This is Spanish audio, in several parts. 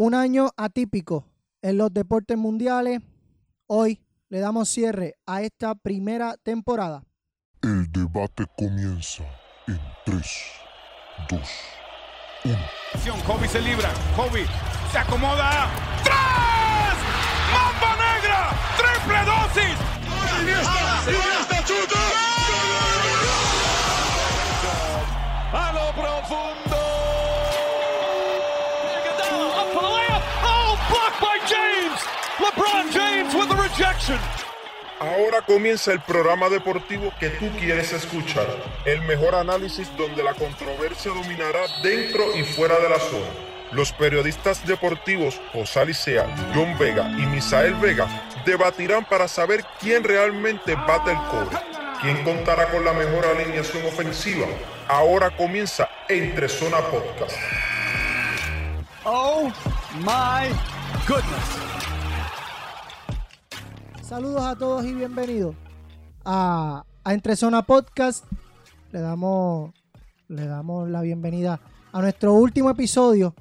Un año atípico en los deportes mundiales. Hoy le damos cierre a esta primera temporada. El debate comienza en 3, 2, 1. Kobe se libra. Kobe se acomoda. ¡Tres! ¡Mamba negra! ¡Triple dosis! A lo profundo. Ahora comienza el programa deportivo que tú quieres escuchar. El mejor análisis donde la controversia dominará dentro y fuera de la zona. Los periodistas deportivos José Alicea, John Vega y Misael Vega debatirán para saber quién realmente bate el cobre. ¿Quién contará con la mejor alineación ofensiva? Ahora comienza Entre Zona Podcast. Oh my goodness. Saludos a todos y bienvenidos a, a Entre Zona Podcast. Le damos, le damos la bienvenida a nuestro último episodio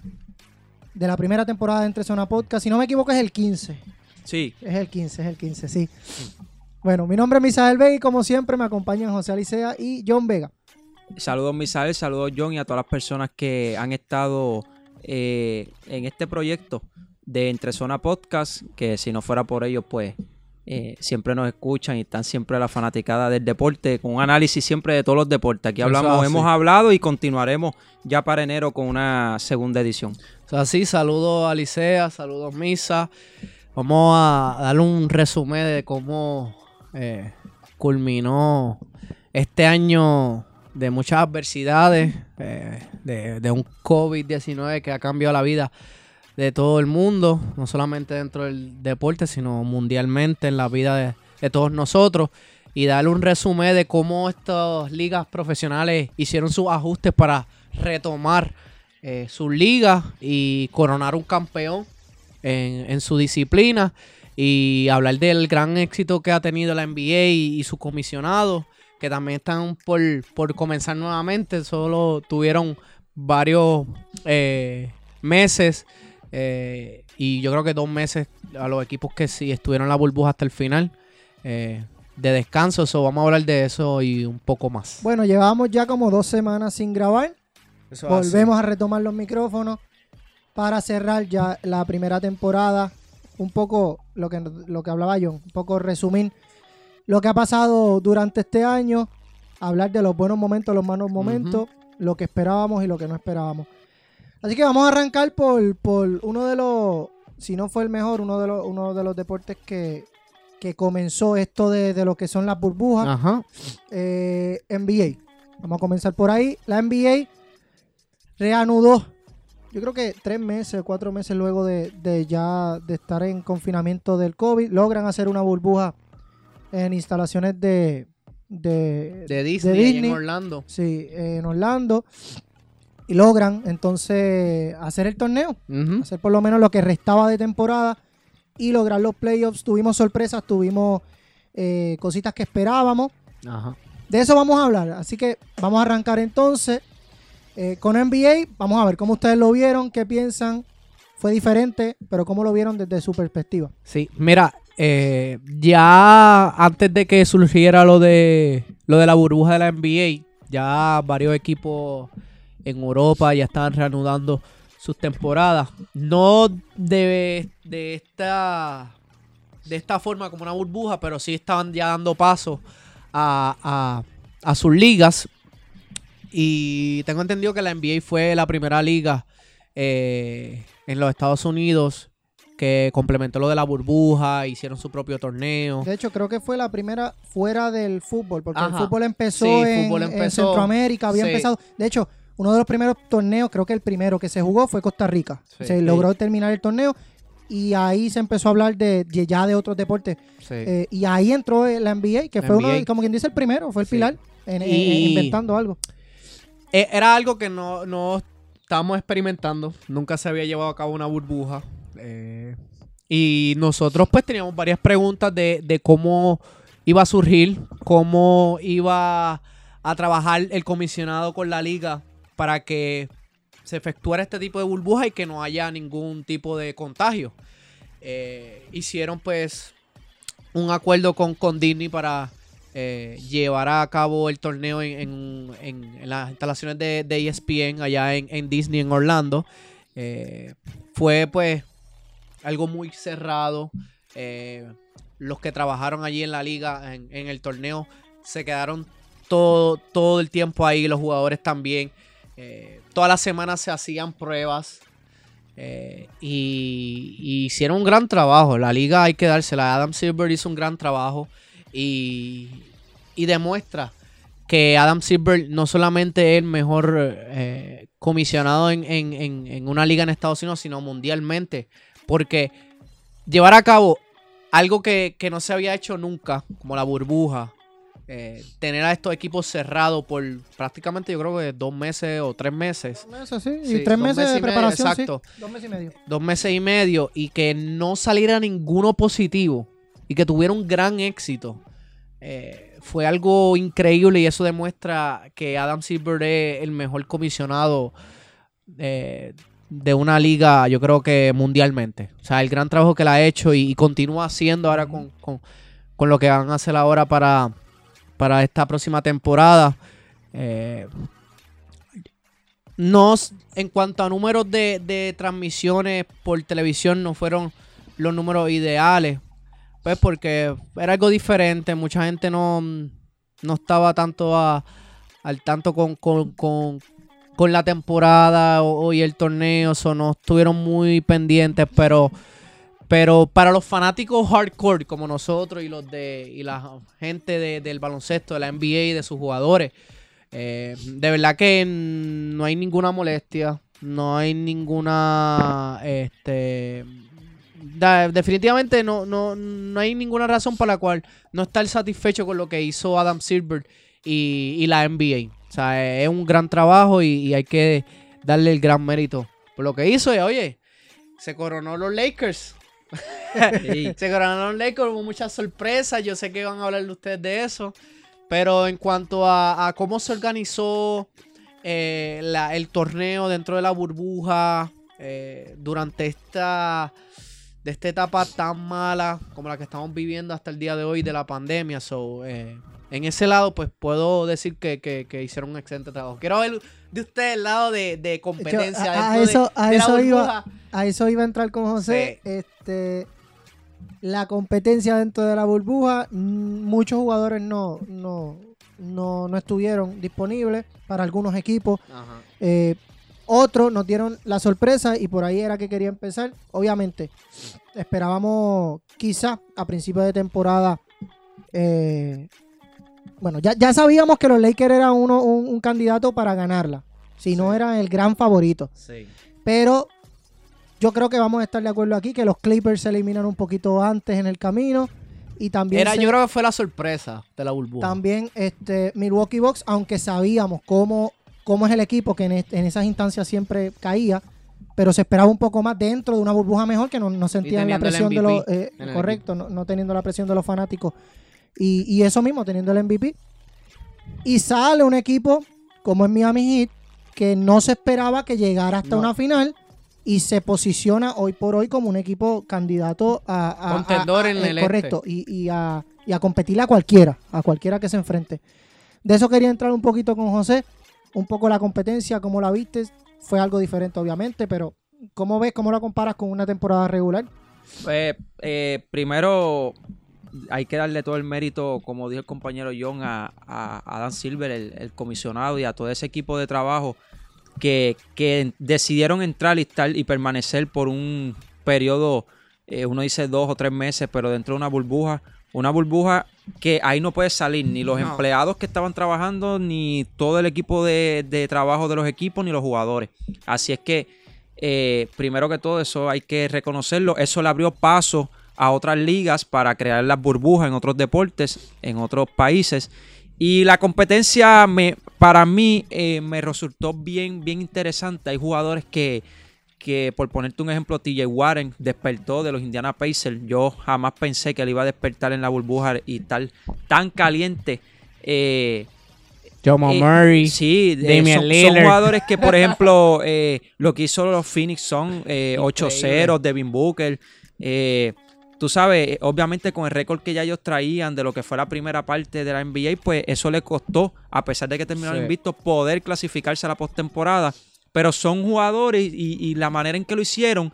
de la primera temporada de Entre Zona Podcast. Si no me equivoco, es el 15. Sí, Es el 15, es el 15, sí. Bueno, mi nombre es Misael Vega y como siempre me acompañan José Alicea y John Vega. saludos Misael, saludos John y a todas las personas que han estado eh, en este proyecto de Entre Zona Podcast, que si no fuera por ellos, pues eh, siempre nos escuchan y están siempre a la fanaticada del deporte, con un análisis siempre de todos los deportes. Aquí hablamos, así. hemos hablado y continuaremos ya para enero con una segunda edición. O sea, sí, saludos a Licea, saludos Misa. Vamos a darle un resumen de cómo eh, culminó este año de muchas adversidades, eh, de, de un COVID-19 que ha cambiado la vida de todo el mundo, no solamente dentro del deporte, sino mundialmente en la vida de, todos nosotros. Y darle un resumen de cómo estas ligas profesionales hicieron sus ajustes para retomar eh, sus ligas y coronar un campeón en, en su disciplina. Y hablar del gran éxito que ha tenido la NBA y, y sus comisionados, que también están por, por comenzar nuevamente. Solo tuvieron varios eh, meses eh, y yo creo que dos meses a los equipos que sí estuvieron en la burbuja hasta el final eh, de descanso. So, vamos a hablar de eso y un poco más. Bueno, llevamos ya como dos semanas sin grabar. Volvemos a retomar los micrófonos para cerrar ya la primera temporada. Un poco lo que, lo que hablaba yo, un poco resumir lo que ha pasado durante este año, hablar de los buenos momentos, los malos momentos, lo que esperábamos y lo que no esperábamos. Así que vamos a arrancar por, por uno de los, si no fue el mejor, uno de los, uno de los deportes que, que comenzó esto de, de lo que son las burbujas. Ajá. eh, NBA. Vamos a comenzar por ahí. La NBA reanudó, yo creo que tres meses, cuatro meses luego de, de ya de estar en confinamiento del COVID, logran hacer una burbuja en instalaciones de, de, De Disney, ahí Disney. en Orlando. sí, en Orlando. Y logran entonces hacer el torneo, hacer por lo menos lo que restaba de temporada y lograr los playoffs. Tuvimos sorpresas, tuvimos eh, cositas que esperábamos. Ajá. De eso vamos a hablar. Así que vamos a arrancar entonces eh, con NBA. Vamos a ver cómo ustedes lo vieron, qué piensan. Fue diferente, pero cómo lo vieron desde su perspectiva. Sí, mira, eh, ya antes de que surgiera lo de lo de la burbuja de la NBA, ya varios equipos en Europa ya estaban reanudando sus temporadas. No de, de esta de esta forma como una burbuja, pero sí estaban ya dando paso a, a- a sus ligas. Y tengo entendido que la NBA fue la primera liga eh, en los Estados Unidos que complementó lo de la burbuja, hicieron su propio torneo. De hecho, creo que fue la primera fuera del fútbol, porque el fútbol empezó, Sí, en, fútbol en empezó- Centroamérica, había sí. empezado. De hecho, uno de los primeros torneos, creo que el primero que se jugó fue Costa Rica. Sí. se Sí. logró terminar el torneo y ahí se empezó a hablar de, de ya de otros deportes. Sí. Eh, y ahí entró la NBA, que La fue uno, de- como quien dice, el primero, fue el pilar en, en- en Y- inventando algo. Eh, Era algo que no, no estábamos experimentando. Nunca se había llevado a cabo una burbuja. eh, y nosotros pues teníamos varias preguntas de, de cómo iba a surgir, cómo iba a trabajar el comisionado con la liga para que se efectuara este tipo de burbuja y que no haya ningún tipo de contagio. Eh, hicieron pues un acuerdo con, Disney para eh, llevar a cabo el torneo en, las instalaciones de, ESPN allá en, Disney en Orlando. Eh, fue pues algo muy cerrado. los que trabajaron allí en la liga, en, el torneo, se quedaron todo, todo el tiempo ahí, los jugadores también. Todas las semanas se hacían pruebas. Eh, y, hicieron un gran trabajo. La liga hay que dársela. Adam Silver hizo un gran trabajo y, demuestra que Adam Silver no solamente es el mejor eh, comisionado en, una liga en Estados Unidos, sino mundialmente. Porque llevar a cabo algo que, que no se había hecho nunca, como la burbuja, eh, tener a estos equipos cerrados por prácticamente yo creo que dos meses o tres meses. Dos meses, sí. Y tres meses, de preparación. exacto. Dos meses y medio. Dos meses y medio. Y que no saliera ninguno positivo. Y que tuviera un gran éxito. Eh, fue algo increíble y eso demuestra que Adam Silver es el mejor comisionado eh, de una liga, yo creo que mundialmente. O sea, el gran trabajo que la ha hecho y, continúa haciendo ahora con, con, lo que van a hacer ahora para, para esta próxima temporada. Eh, en cuanto a números de, transmisiones por televisión, no fueron los números ideales. Pues porque era algo diferente. Mucha gente no, no estaba tanto al tanto con, con, la temporada y el torneo. O no estuvieron muy pendientes. Pero pero para los fanáticos hardcore como nosotros y los de y la gente del baloncesto, de la NBA y de sus jugadores, eh, de verdad que no hay ninguna molestia, no hay ninguna, este, definitivamente no, no, no hay ninguna razón para la cual no estar satisfecho con lo que hizo Adam Silver y, la NBA. O sea, es un gran trabajo y, y hay que darle el gran mérito por lo que hizo. Y oye, se coronó los Lakers se coronaron Lakers, hubo muchas sorpresas. Yo sé que van a hablar de ustedes de eso. Pero en cuanto a, cómo se organizó eh, el torneo dentro de la burbuja eh, durante esta, de esta etapa tan mala como la que estamos viviendo hasta el día de hoy de la pandemia. So, eh, en ese lado, pues puedo decir que, hicieron un excelente trabajo. Quiero ver de usted el lado de, competencia. a, eso, a, eso iba, a eso iba a entrar con José. Este, la competencia dentro de la burbuja, mm, muchos jugadores no, no, no, estuvieron disponibles para algunos equipos. Eh, otros nos dieron la sorpresa y por ahí era que quería empezar. Obviamente, esperábamos quizá a principio de temporada eh, bueno, ya, sabíamos que los Lakers eran uno, un, candidato para ganarla. Si no eran el gran favorito. Sí. Pero yo creo que vamos a estar de acuerdo aquí que los Clippers se eliminan un poquito antes en el camino. Y también Era, yo creo que fue la sorpresa de la burbuja. También este, Milwaukee Bucks, aunque sabíamos cómo, cómo es el equipo que en, esas instancias siempre caía, pero se esperaba un poco más dentro de una burbuja mejor que no, no sentían la presión de los. Eh, correcto, no, no, teniendo la presión de los fanáticos y, eso mismo, teniendo el MVP. Y sale un equipo como es Miami Heat, que no se esperaba que llegara hasta una final y se posiciona hoy por hoy como un equipo candidato a... Contendor en el este. Correcto, y, y, a, y a competir a cualquiera, a cualquiera que se enfrente. De eso quería entrar un poquito con José, un poco la competencia, cómo la viste, fue algo diferente obviamente, pero ¿cómo ves, cómo la comparas con una temporada regular? Pues eh, primero hay que darle todo el mérito, como dijo el compañero John, a, a, Dan Silver, el, comisionado, y a todo ese equipo de trabajo que, decidieron entrar y, estar, y permanecer por un periodo, eh, uno dice dos o tres meses, pero dentro de una burbuja. Una burbuja que ahí no puede salir ni los empleados que estaban trabajando, ni todo el equipo de, trabajo de los equipos, ni los jugadores. Así es que, eh, primero que todo, eso hay que reconocerlo. Eso le abrió paso a otras ligas para crear las burbujas en otros deportes, en otros países. Y la competencia me, para mí eh, me resultó bien, bien interesante. Hay jugadores que, que, por ponerte un ejemplo, TJ Warren despertó de los Indiana Pacers. Yo jamás pensé que él iba a despertar en la burbuja y tal, tan caliente. Eh, Jamal Eh, Murray. Sí, Damian son, son jugadores que, por ejemplo, eh, lo que hizo los Phoenix son eh, Increíble. 8-0, Devin Booker. eh, tú sabes, eh, obviamente con el récord que ya ellos traían de lo que fue la primera parte de la NBA, pues eso le costó, a pesar de que terminaron Sí. invictos, poder clasificarse a la postemporada. Pero son jugadores y, y la manera en que lo hicieron.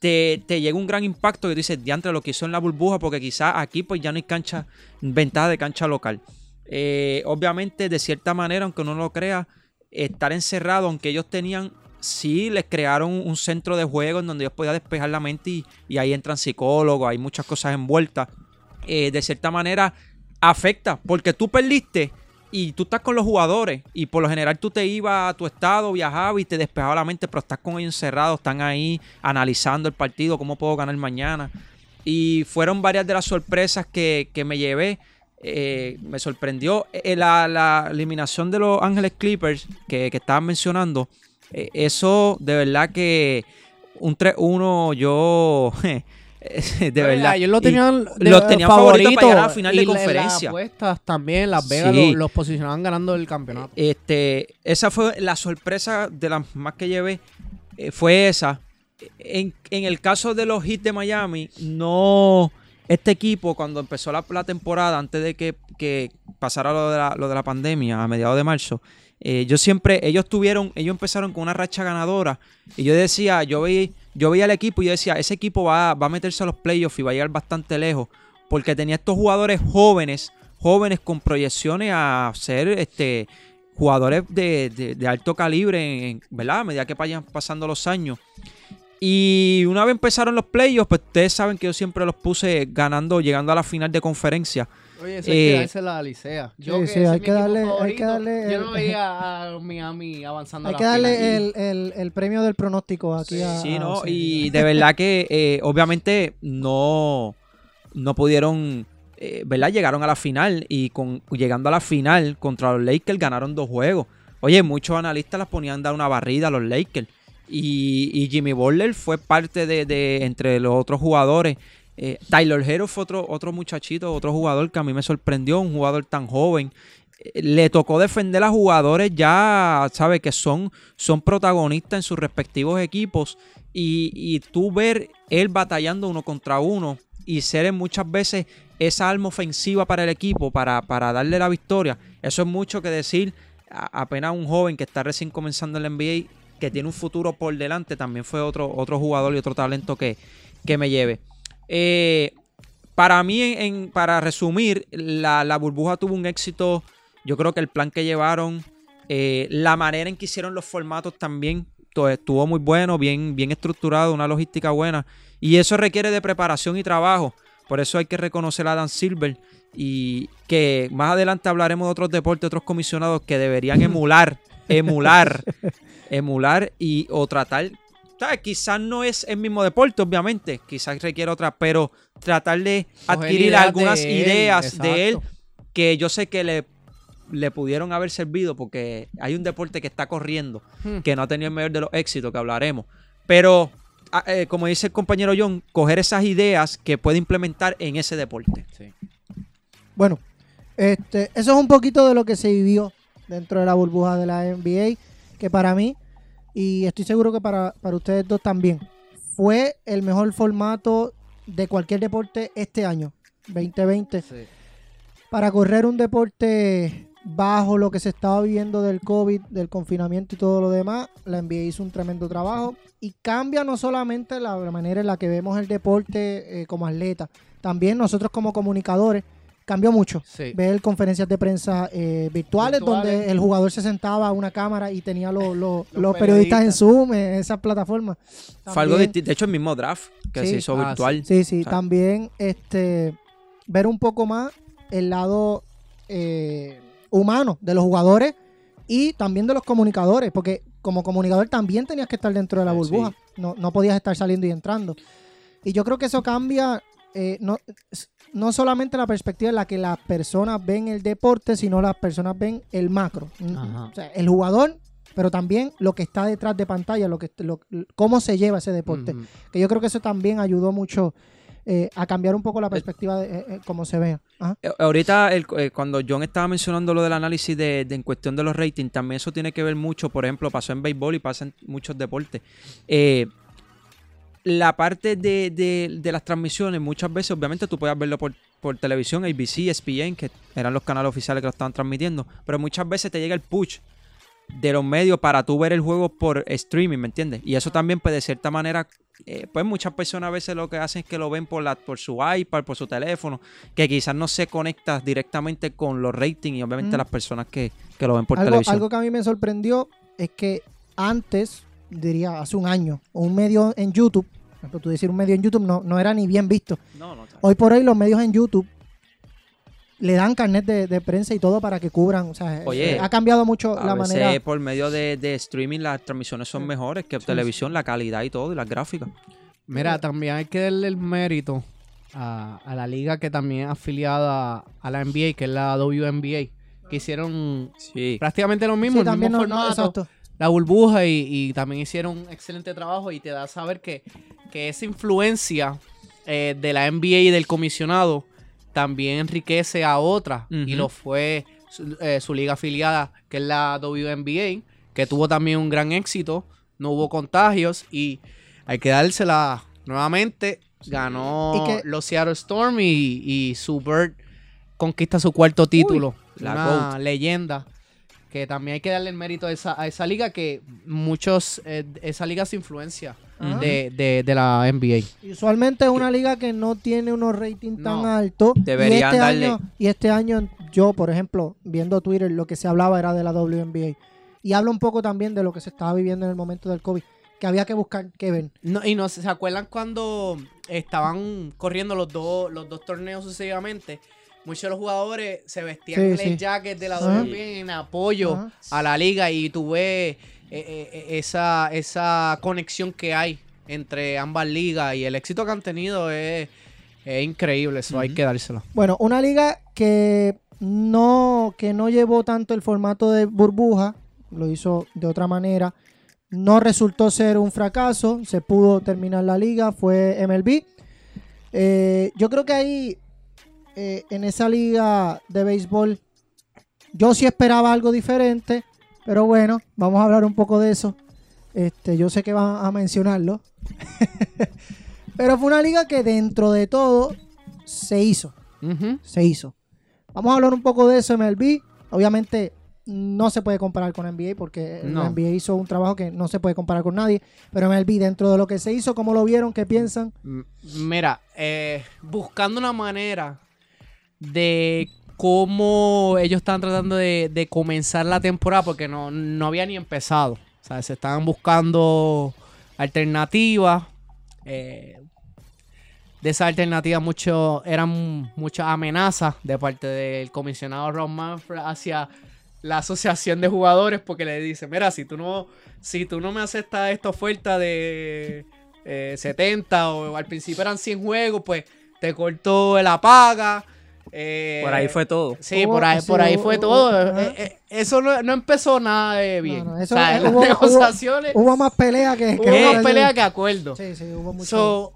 Te, te llega un gran impacto que tú dices, diantre, lo que hizo en la burbuja, porque quizás aquí pues ya no hay cancha, ventaja de cancha local. Eh, obviamente, de cierta manera, aunque uno no lo crea, estar encerrado, aunque ellos tenían, sí, les crearon un centro de juego en donde ellos podían despejar la mente y, ahí entran psicólogos, hay muchas cosas envueltas. Eh, de cierta manera, afecta, porque tú perdiste y tú estás con los jugadores y por lo general tú te ibas a tu estado, viajabas y te despejaba la mente, pero estás con ellos encerrados, están ahí analizando el partido, cómo puedo ganar mañana. Y fueron varias de las sorpresas que, que me llevé. Eh, me sorprendió eh, la, la eliminación de los Ángeles Clippers que, que estaban mencionando. Eh, eso de verdad que un 3-1 yo... de verdad. Ellos lo tenían de los tenían favorito para llegar a la final de y conferencia. Las apuestas también, Las Vegas Sí. los, los posicionaban ganando el campeonato. Este, esa fue la sorpresa de las más que llevé. eh, fue esa. En, en el caso de los Heat de Miami, no. Este equipo, cuando empezó la, la temporada, antes de que, que pasara lo de, la, lo de la pandemia, a mediados de marzo, eh, yo siempre, ellos tuvieron, ellos empezaron con una racha ganadora. Y yo decía, yo veía, al equipo y yo decía, ese equipo va, a meterse a los playoffs y va a llegar bastante lejos. Porque tenía estos jugadores jóvenes, jóvenes con proyecciones a ser este, jugadores de alto calibre, en- ¿verdad? A medida que vayan pasando los años. Y una vez empezaron los playoffs, pues ustedes saben que yo siempre los puse ganando, llegando a la final de conferencia. Oye, eso hay que Eh, dársela a Licea. sí, sí, hay que darle- hay que darle Yo no veía a Miami avanzando Hay a que darle el, el- el premio del pronóstico aquí a. Sí, a ¿no? José. Y de verdad que eh, obviamente no, no pudieron, eh, ¿verdad? Llegaron a la final y con llegando a la final contra los Lakers ganaron dos juegos. Oye, muchos analistas las ponían a dar una barrida a los Lakers. Y, y Jimmy Butler fue parte de, de- entre los otros jugadores. Eh, Tyler Hero fue otro, otro muchachito, otro jugador que a mí me sorprendió, un jugador tan joven. Eh, Le tocó defender a jugadores ya, ¿sabes? Que son, son protagonistas en sus respectivos equipos. Y, y tú ver él batallando uno contra uno y ser muchas veces esa arma ofensiva para el equipo, para, para darle la victoria. Eso es mucho que decir. A- apenas un joven que está recién comenzando en la NBA, que tiene un futuro por delante, también fue otro, otro jugador y otro talento que, que me lleve. Eh, para mí, en, en- para resumir, la, la burbuja tuvo un éxito. Yo creo que el plan que llevaron, eh, la manera en que hicieron los formatos también to- estuvo muy bueno, bien, bien estructurado, una logística buena. Y eso requiere de preparación y trabajo. Por eso hay que reconocer a Dan Silver. Y que más adelante hablaremos de otros deportes, otros comisionados que deberían emular, emular, emular y o tratar. ¿Sabes? Quizás no es el mismo deporte, obviamente. Quizás requiere otra, pero tratar de Coger adquirir ideas algunas de él, ideas de él que yo sé que le, le pudieron haber servido porque hay un deporte que está corriendo, Hmm. que no ha tenido el mayor de los éxitos, que hablaremos. Pero, ah, eh, como dice el compañero John, coger esas ideas que puede implementar en ese deporte. Sí. Bueno, este, eso es un poquito de lo que se vivió dentro de la burbuja de la NBA, que para mí, y estoy seguro que para, para ustedes dos también, fue el mejor formato de cualquier deporte este año, 2020. Sí. Para correr un deporte bajo lo que se estaba viviendo del COVID, del confinamiento y todo lo demás, la NBA hizo un tremendo trabajo y cambia no solamente la, la manera en la que vemos el deporte eh, como atleta, también nosotros como comunicadores cambió mucho. Sí. Ver conferencias de prensa eh, virtuales, Virtuales. donde el jugador se sentaba a una cámara y tenía los, los- Los los periodistas en. Zoom, en esas plataformas. Fue algo distinto. De hecho, el mismo draft que Sí. se hizo Ah, virtual. Sí, sí, O sea, también este ver un poco más el lado eh, humano de los jugadores y también de los comunicadores, porque como comunicador también tenías que estar dentro de la Sí. burbuja, no, no podías estar saliendo y entrando. Y yo creo que eso cambia eh, no, no solamente la perspectiva en la que las personas ven el deporte, sino las personas ven el macro. Mm, Ajá. O sea, el jugador, pero también lo que está detrás de pantalla, lo que, lo- cómo se lleva ese deporte que yo creo que eso también ayudó mucho eh, a cambiar un poco la perspectiva de eh, eh, cómo se vea. Ajá. Eh, Ahorita, el- eh, cuando John estaba mencionando lo del análisis de, de en cuestión de los ratings, también eso tiene que ver mucho, por ejemplo, pasó en béisbol y pasa en muchos deportes. La parte de, de- de las transmisiones, muchas veces, obviamente, tú puedes verlo por, por televisión, ABC, ESPN, que eran los canales oficiales que lo estaban transmitiendo, pero muchas veces te llega el push de los medios para tú ver el juego por streaming, ¿me entiendes? Y eso también, pues, de cierta manera, eh, pues muchas personas a veces lo que hacen es que lo ven por, la, por su iPad, por su teléfono, que quizás no se conecta directamente con los ratings y obviamente las personas que, que lo ven por algo, televisión. algo que a mí me sorprendió es que antes, diría hace un año, un medio en YouTube, por ejemplo, tú decir un medio en YouTube no, no era ni bien visto. No, no, Hoy por hoy los medios en YouTube le dan carnet de, de prensa y todo para que cubran. O sea, Oye, eh, ha cambiado mucho a la veces manera. por medio de, de streaming las transmisiones son mejores que televisión, la calidad y todo, y las gráficas. Mira, también hay que darle el mérito a, a la liga que también es afiliada a la NBA, que es la WNBA, que hicieron Sí. prácticamente lo mismo, Sí, el también mismo no- no, formato, exacto. La burbuja y, y también hicieron un excelente trabajo y te da a saber que, que esa influencia eh, de la NBA y del comisionado también enriquece a otra. Y lo fue su, eh, su liga afiliada que es la WNBA que tuvo también un gran éxito. No hubo contagios y hay que dársela nuevamente. Ganó que- los Seattle Storm y, y su Bird conquista su cuarto título. la una leyenda que también hay que darle el mérito a esa, a esa liga que muchos eh, esa liga se influencia Ajá. de, de- de la NBA Y usualmente es una liga que no tiene unos ratings tan No. altos. Deberían y este darle- Año, y este año, yo, por ejemplo, viendo Twitter, lo que se hablaba era de la WNBA. Y habla un poco también de lo que se estaba viviendo en el momento del COVID. Que había que buscar que ven. No, y no sé, ¿se acuerdan cuando estaban corriendo los dos, los dos torneos sucesivamente? Muchos de los jugadores se vestían Sí, en sí. el jacket de la. WNBA en apoyo Ajá. a la liga y tuve eh, eh, eh, esa, esa conexión que hay entre ambas ligas y el éxito que han tenido es, es increíble, eso hay que dárselo. Bueno, una liga que no, que no llevó tanto el formato de burbuja, lo hizo de otra manera. No resultó ser un fracaso, se pudo terminar la liga, fue MLB. Eh, yo creo que ahí, eh, en esa liga de béisbol, yo sí esperaba algo diferente, pero bueno, vamos a hablar un poco de eso. Este, yo sé que van a mencionarlo. pero fue una liga que dentro de todo se hizo se hizo. Vamos a hablar un poco de eso MLB. Obviamente no se puede comparar con NBA porque No. NBA hizo un trabajo que no se puede comparar con nadie. Pero MLB dentro de lo que se hizo, ¿cómo lo vieron? ¿Qué piensan? Mira, eh, buscando una manera de cómo ellos estaban tratando de, de comenzar la temporada, porque no, no había ni empezado. O sea, se estaban buscando alternativas. eh, de esa alternativa mucho, eran muchas amenazas de parte del comisionado Ron Manfred hacia la asociación de jugadores porque le dice, mira, si tú no, si tú no me aceptas esta oferta de eh, 70 o al principio eran 100 juegos, pues te cortó la paga. Eh, Por ahí fue todo. Sí, Hubo- por ahí, sí, por ahí hubo- fue hubo- todo. ajá. Eh, eh, eso no, no empezó nada de bien. No, no, eso- o sea, eh, las negociaciones Hubo más pelea que... que hubo más pelea que acuerdo. Sí, sí, hubo mucho. So,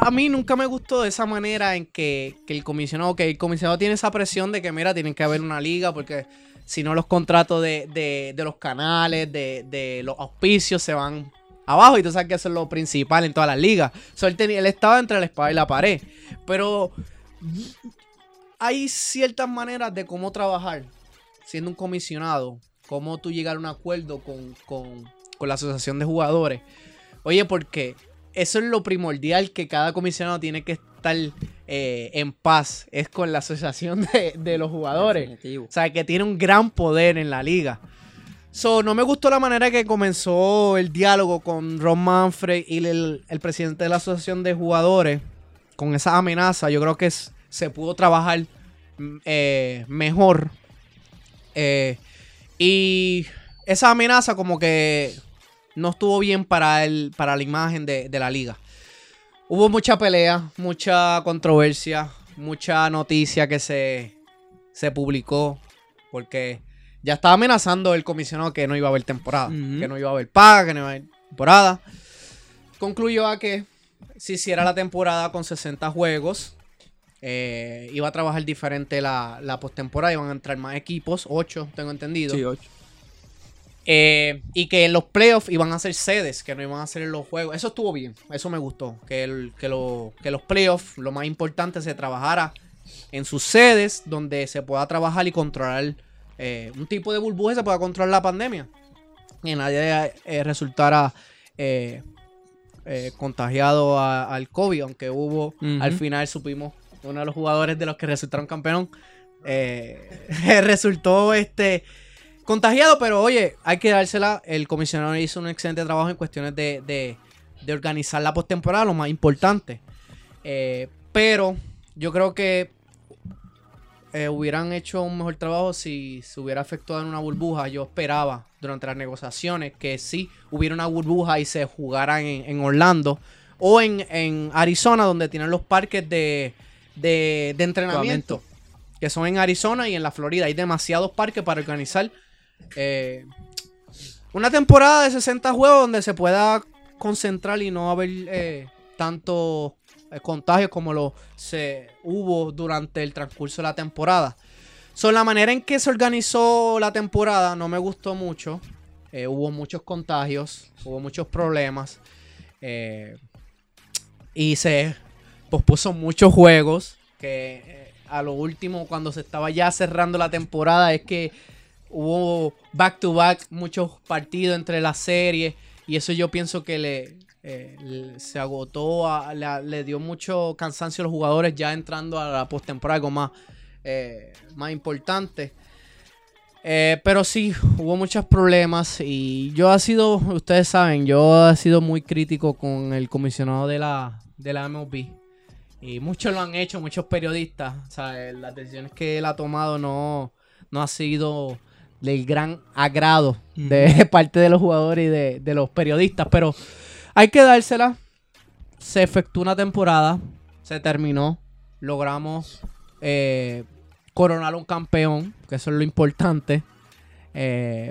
a mí nunca me gustó de esa manera en que, que el comisionado, que el comisionado tiene esa presión de que, mira, tienen que haber una liga porque si no los contratos de, de- de los canales, de, de los auspicios se van abajo y tú sabes que eso es lo principal en todas las ligas. So, él, tenía- él estaba entre la espada y la pared. Pero hay ciertas maneras de cómo trabajar siendo un comisionado, cómo tú llegar a un acuerdo con, con- con la asociación de jugadores. Oye, porque eso es lo primordial que cada comisionado tiene que estar eh, en paz, es con la asociación de, de los jugadores. Definitivo. O sea, que tiene un gran poder en la liga. So, no me gustó la manera que comenzó el diálogo con Ron Manfred y el, el presidente de la asociación de jugadores con esa amenaza. Yo creo que es- se pudo trabajar mm, eh, mejor. Eh, y esa amenaza como que no estuvo bien para, el, para la imagen de, de la liga. Hubo mucha pelea, mucha controversia, mucha noticia que se, se publicó porque ya estaba amenazando el comisionado que no iba a haber temporada, que no iba a haber paga, que no iba a haber temporada. Concluyó a que se hiciera la temporada con 60 juegos. Eh, iba a trabajar diferente la, la postemporada, iban a entrar más equipos, 8, tengo entendido. Sí, ocho. Eh, y que en los playoffs iban a ser sedes, que no iban a ser en los juegos. Eso estuvo bien, eso me gustó. Que, el- que, lo- que los playoffs, lo más importante, se trabajara en sus sedes, donde se pueda trabajar y controlar eh, un tipo de burbuja se pueda controlar la pandemia. Y nadie eh, resultara contagiado a- al COVID, aunque hubo, al final supimos, uno de los jugadores de los que resultaron campeón, eh, resultó este contagiado, pero oye, hay que dársela. El comisionado hizo un excelente trabajo en cuestiones de, de- de organizar la postemporada, lo más importante. Eh, pero yo creo que eh, hubieran hecho un mejor trabajo si se hubiera efectuado en una burbuja. Yo esperaba durante las negociaciones que sí hubiera una burbuja y se jugara en, en Orlando o en, en Arizona, donde tienen los parques de, de, de entrenamiento, que son en Arizona y en la Florida. Hay demasiados parques para organizar eh, una temporada de 60 juegos donde se pueda concentrar y no haber eh, tanto eh, contagios como lo se hubo durante el transcurso de la temporada. So, la manera en que se organizó la temporada no me gustó mucho. Eh, hubo muchos contagios, hubo muchos problemas. eh, y se pospuso muchos juegos. Que eh, a lo último, cuando se estaba ya cerrando la temporada, es que hubo back to back muchos partidos entre las series. Y eso yo pienso que le, eh, se agotó, le dio mucho cansancio a los jugadores ya entrando a la postemporada, algo más, eh, más importante. Pero sí, hubo muchos problemas y yo ha sido, ustedes saben, yo he sido muy crítico con el comisionado de la, de la MLB. Y muchos lo han hecho, muchos periodistas. O sea, eh, las decisiones que él ha tomado no, no ha sido del gran agrado de parte de los jugadores y de, de los periodistas. Pero hay que dársela. Se efectuó una temporada. Se terminó. Logramos eh, coronar un campeón. Que eso es lo importante. Eh,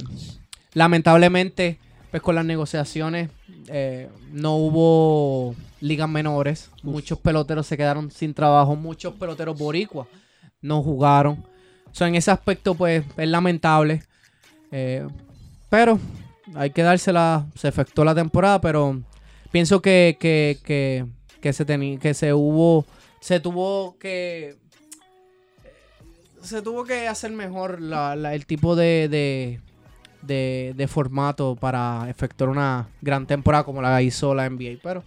lamentablemente, pues con las negociaciones eh, no hubo ligas menores. Muchos peloteros se quedaron sin trabajo. Muchos peloteros boricuas no jugaron. O sea, en ese aspecto, pues, es lamentable. Eh, pero hay que dársela. Se efectuó la temporada, pero pienso que, que, que, que se teni- que se hubo. Se tuvo que. Se tuvo que hacer mejor la- la- el tipo de, de, de, de formato para efectuar una gran temporada como la hizo la NBA. Pero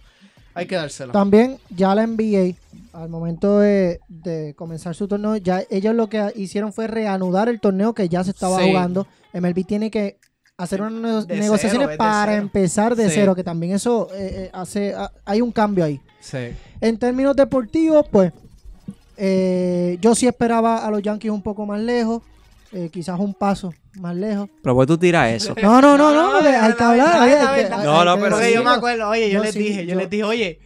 hay que dársela. También ya la NBA, al momento de, de comenzar su torneo, ya ellos lo que hicieron fue reanudar el torneo que ya se estaba Sí. jugando. MLB tiene que hacer unas De negociaciones cero, para cero. empezar de Sí. cero, que también eso eh, eh, hace, hay un cambio ahí. Sí. En términos deportivos, pues eh, yo sí esperaba a los Yankees un poco más lejos, eh, quizás un paso más lejos. Pero pues tú tiras eso. No, no, no, no, No, no, porque hay que hablar. oye, que- No, hay no, que pero Porque yo me decirlo. acuerdo, oye, yo, les sí, dije, yo, yo- les dije, oye,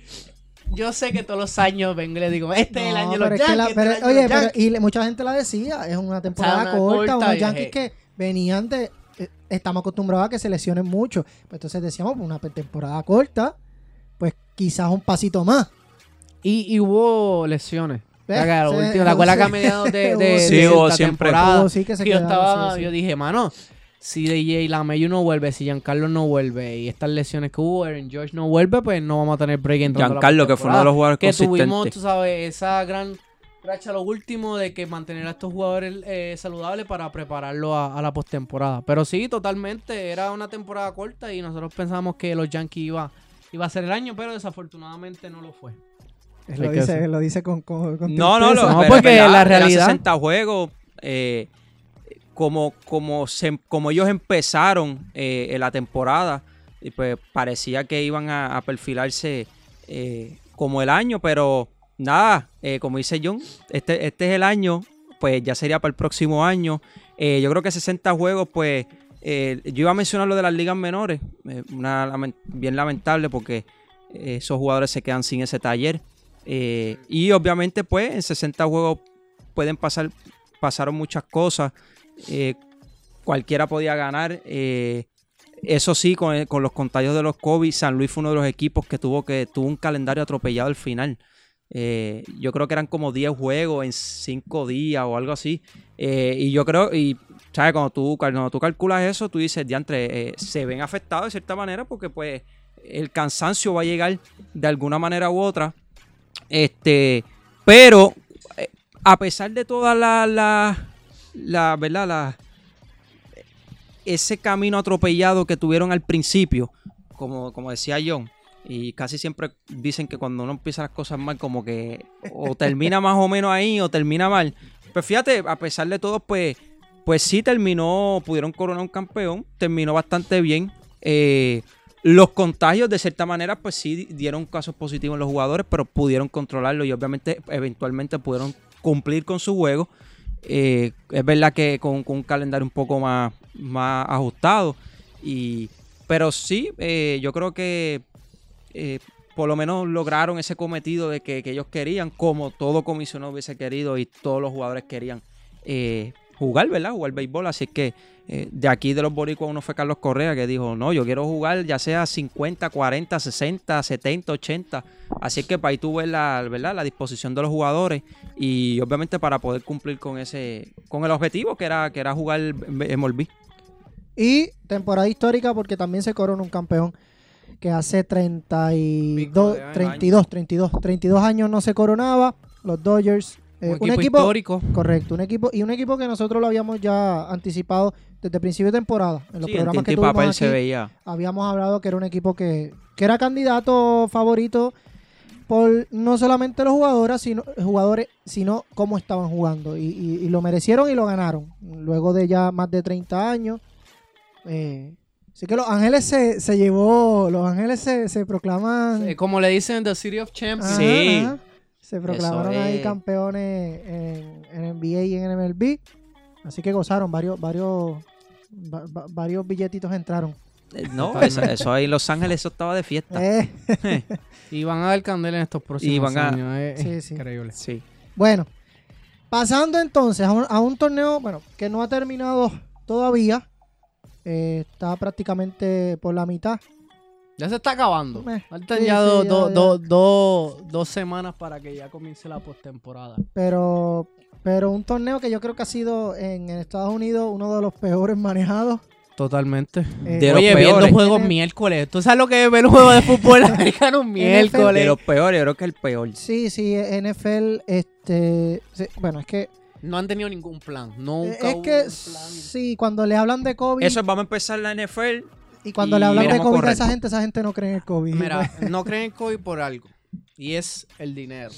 yo sé que todos los años vengo y les digo, este es el No, año de pero los es que la- Yankees, este pero- es el año de oye, los pero- Yankees. y le- mucha gente la decía, es una temporada una corta, corta, unos Yankees que venían de... eh, Estamos acostumbrados a que se lesionen mucho. Pues entonces decíamos, pues, una temporada corta, pues quizás un pasito más. Y, y hubo lesiones. ¿Ves? Ya que a lo último, ¿te acuerdas que a sí. mediados de, de, Sí, de hubo la siempre. temporada Hubo sí que se que yo quedaron, estaba, sí, yo dije, mano, si DJ Lameyu no vuelve, si Giancarlo no vuelve y estas lesiones que hubo, Aaron George no vuelve, pues no vamos a tener break la Giancarlo, que fue uno de los jugadores que tuvimos, tú sabes, esa gran racha lo último de que mantener a estos jugadores eh, saludables para prepararlo a, a la postemporada. Pero sí, totalmente, era una temporada corta y nosotros pensábamos que los Yankees iba, iba a ser el año, pero desafortunadamente no lo fue. Él lo dice, él lo dice con, con, con No, no, lo, No, pero porque la realidad- 60 juegos. eh, como, como, se- como ellos empezaron eh, en la temporada, y pues parecía que iban a, a perfilarse eh, como el año, pero nada, eh, como dice John, este, este es el año, pues ya sería para el próximo año. Eh, yo creo que 60 juegos, pues eh, yo iba a mencionar lo de las ligas menores, eh, una bien lamentable porque esos jugadores se quedan sin ese taller. Eh, y obviamente, pues, en 60 juegos pueden pasar, pasaron muchas cosas. Eh, cualquiera podía ganar. Eh, eso sí, con, con, los contagios de los COVID, San Luis fue uno de los equipos que tuvo que tuvo un calendario atropellado al final. Yo creo que eran como 10 juegos en 5 días o algo así. Y yo creo, y ¿sabes? Cuando tú, cuando tú calculas eso, tú dices, diantre, se ven afectados de cierta manera porque pues el cansancio va a llegar de alguna manera u otra. Este, pero a pesar de toda la, la, ¿verdad? Ese camino atropellado que tuvieron al principio, como, como decía John, y casi siempre dicen que cuando uno empieza las cosas mal, como que o termina más o menos ahí o termina mal. Pues fíjate, a pesar de todo, pues, pues sí terminó, pudieron coronar un campeón, terminó bastante bien. Eh, los contagios, de cierta manera, pues sí dieron casos positivos en los jugadores, pero pudieron controlarlo y obviamente eventualmente pudieron cumplir con su juego. Eh, es verdad que con, un calendario un poco más, más ajustado. Y, pero sí, eh, yo creo que eh, por lo menos lograron ese cometido de que, ellos querían, como todo comisionado hubiese querido y todos los jugadores querían jugar, ¿verdad? Jugar béisbol. Así que de aquí de los boricuas uno fue Carlos Correa que dijo, no, yo quiero jugar ya sea 50, 40, 60, 70, 80. Así que para ahí tú ves la, ¿verdad? la disposición de los jugadores y obviamente para poder cumplir con ese con el objetivo que era, que era jugar MLB. Y temporada histórica porque también se coronó un campeón que hace 32, 32, 32, 32 años no se coronaba. Los Dodgers. Eh, un, equipo, histórico. Correcto, un equipo y un equipo que nosotros lo habíamos ya anticipado desde el principio de temporada. En los programas que tuvimos aquí, se veía. habíamos hablado que era un equipo que, que era candidato favorito por no solamente los jugadores, sino, jugadores, sino cómo estaban jugando. Y, lo merecieron y lo ganaron. Luego de ya más de 30 años. Eh, así que Los Ángeles se, se llevó, Los Ángeles se, se proclaman... como le dicen, The City of Champions. sí. Se proclamaron ahí campeones en, en, NBA y en MLB. Así que gozaron, varios, varios, varios billetitos entraron. Eh, no, eso, ahí en Los Ángeles eso estaba de fiesta. Eh. y van a dar candela en estos próximos años. sí, sí. Increíble. Sí. Bueno, pasando entonces a un, torneo, bueno, que no ha terminado todavía. Eh, está prácticamente por la mitad. Ya se está acabando. Faltan ya, dos semanas para que ya comience la postemporada. Pero, pero un torneo que yo creo que ha sido en Estados Unidos uno de los peores manejados. Totalmente. Eh, oye, viendo juegos miércoles. ¿Tú sabes lo que es ver un juego de fútbol americano miércoles? De los peores, creo que el peor. Sí, sí, NFL, este... bueno, es que... No han tenido ningún plan. Nunca es que sí, cuando le hablan de COVID... Eso, vamos a empezar la NFL. Y cuando le hablan de COVID a esa gente, esa gente no cree en el COVID. Mira, no creen en el COVID por algo. Y es el dinero.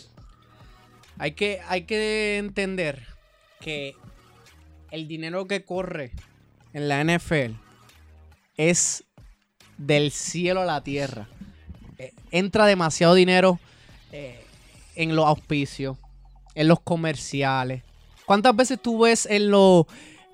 Hay que, hay que entender que el dinero que corre en la NFL es del cielo a la tierra. Eh, entra demasiado dinero eh, en los auspicios, en los comerciales. ¿Cuántas veces tú ves en, los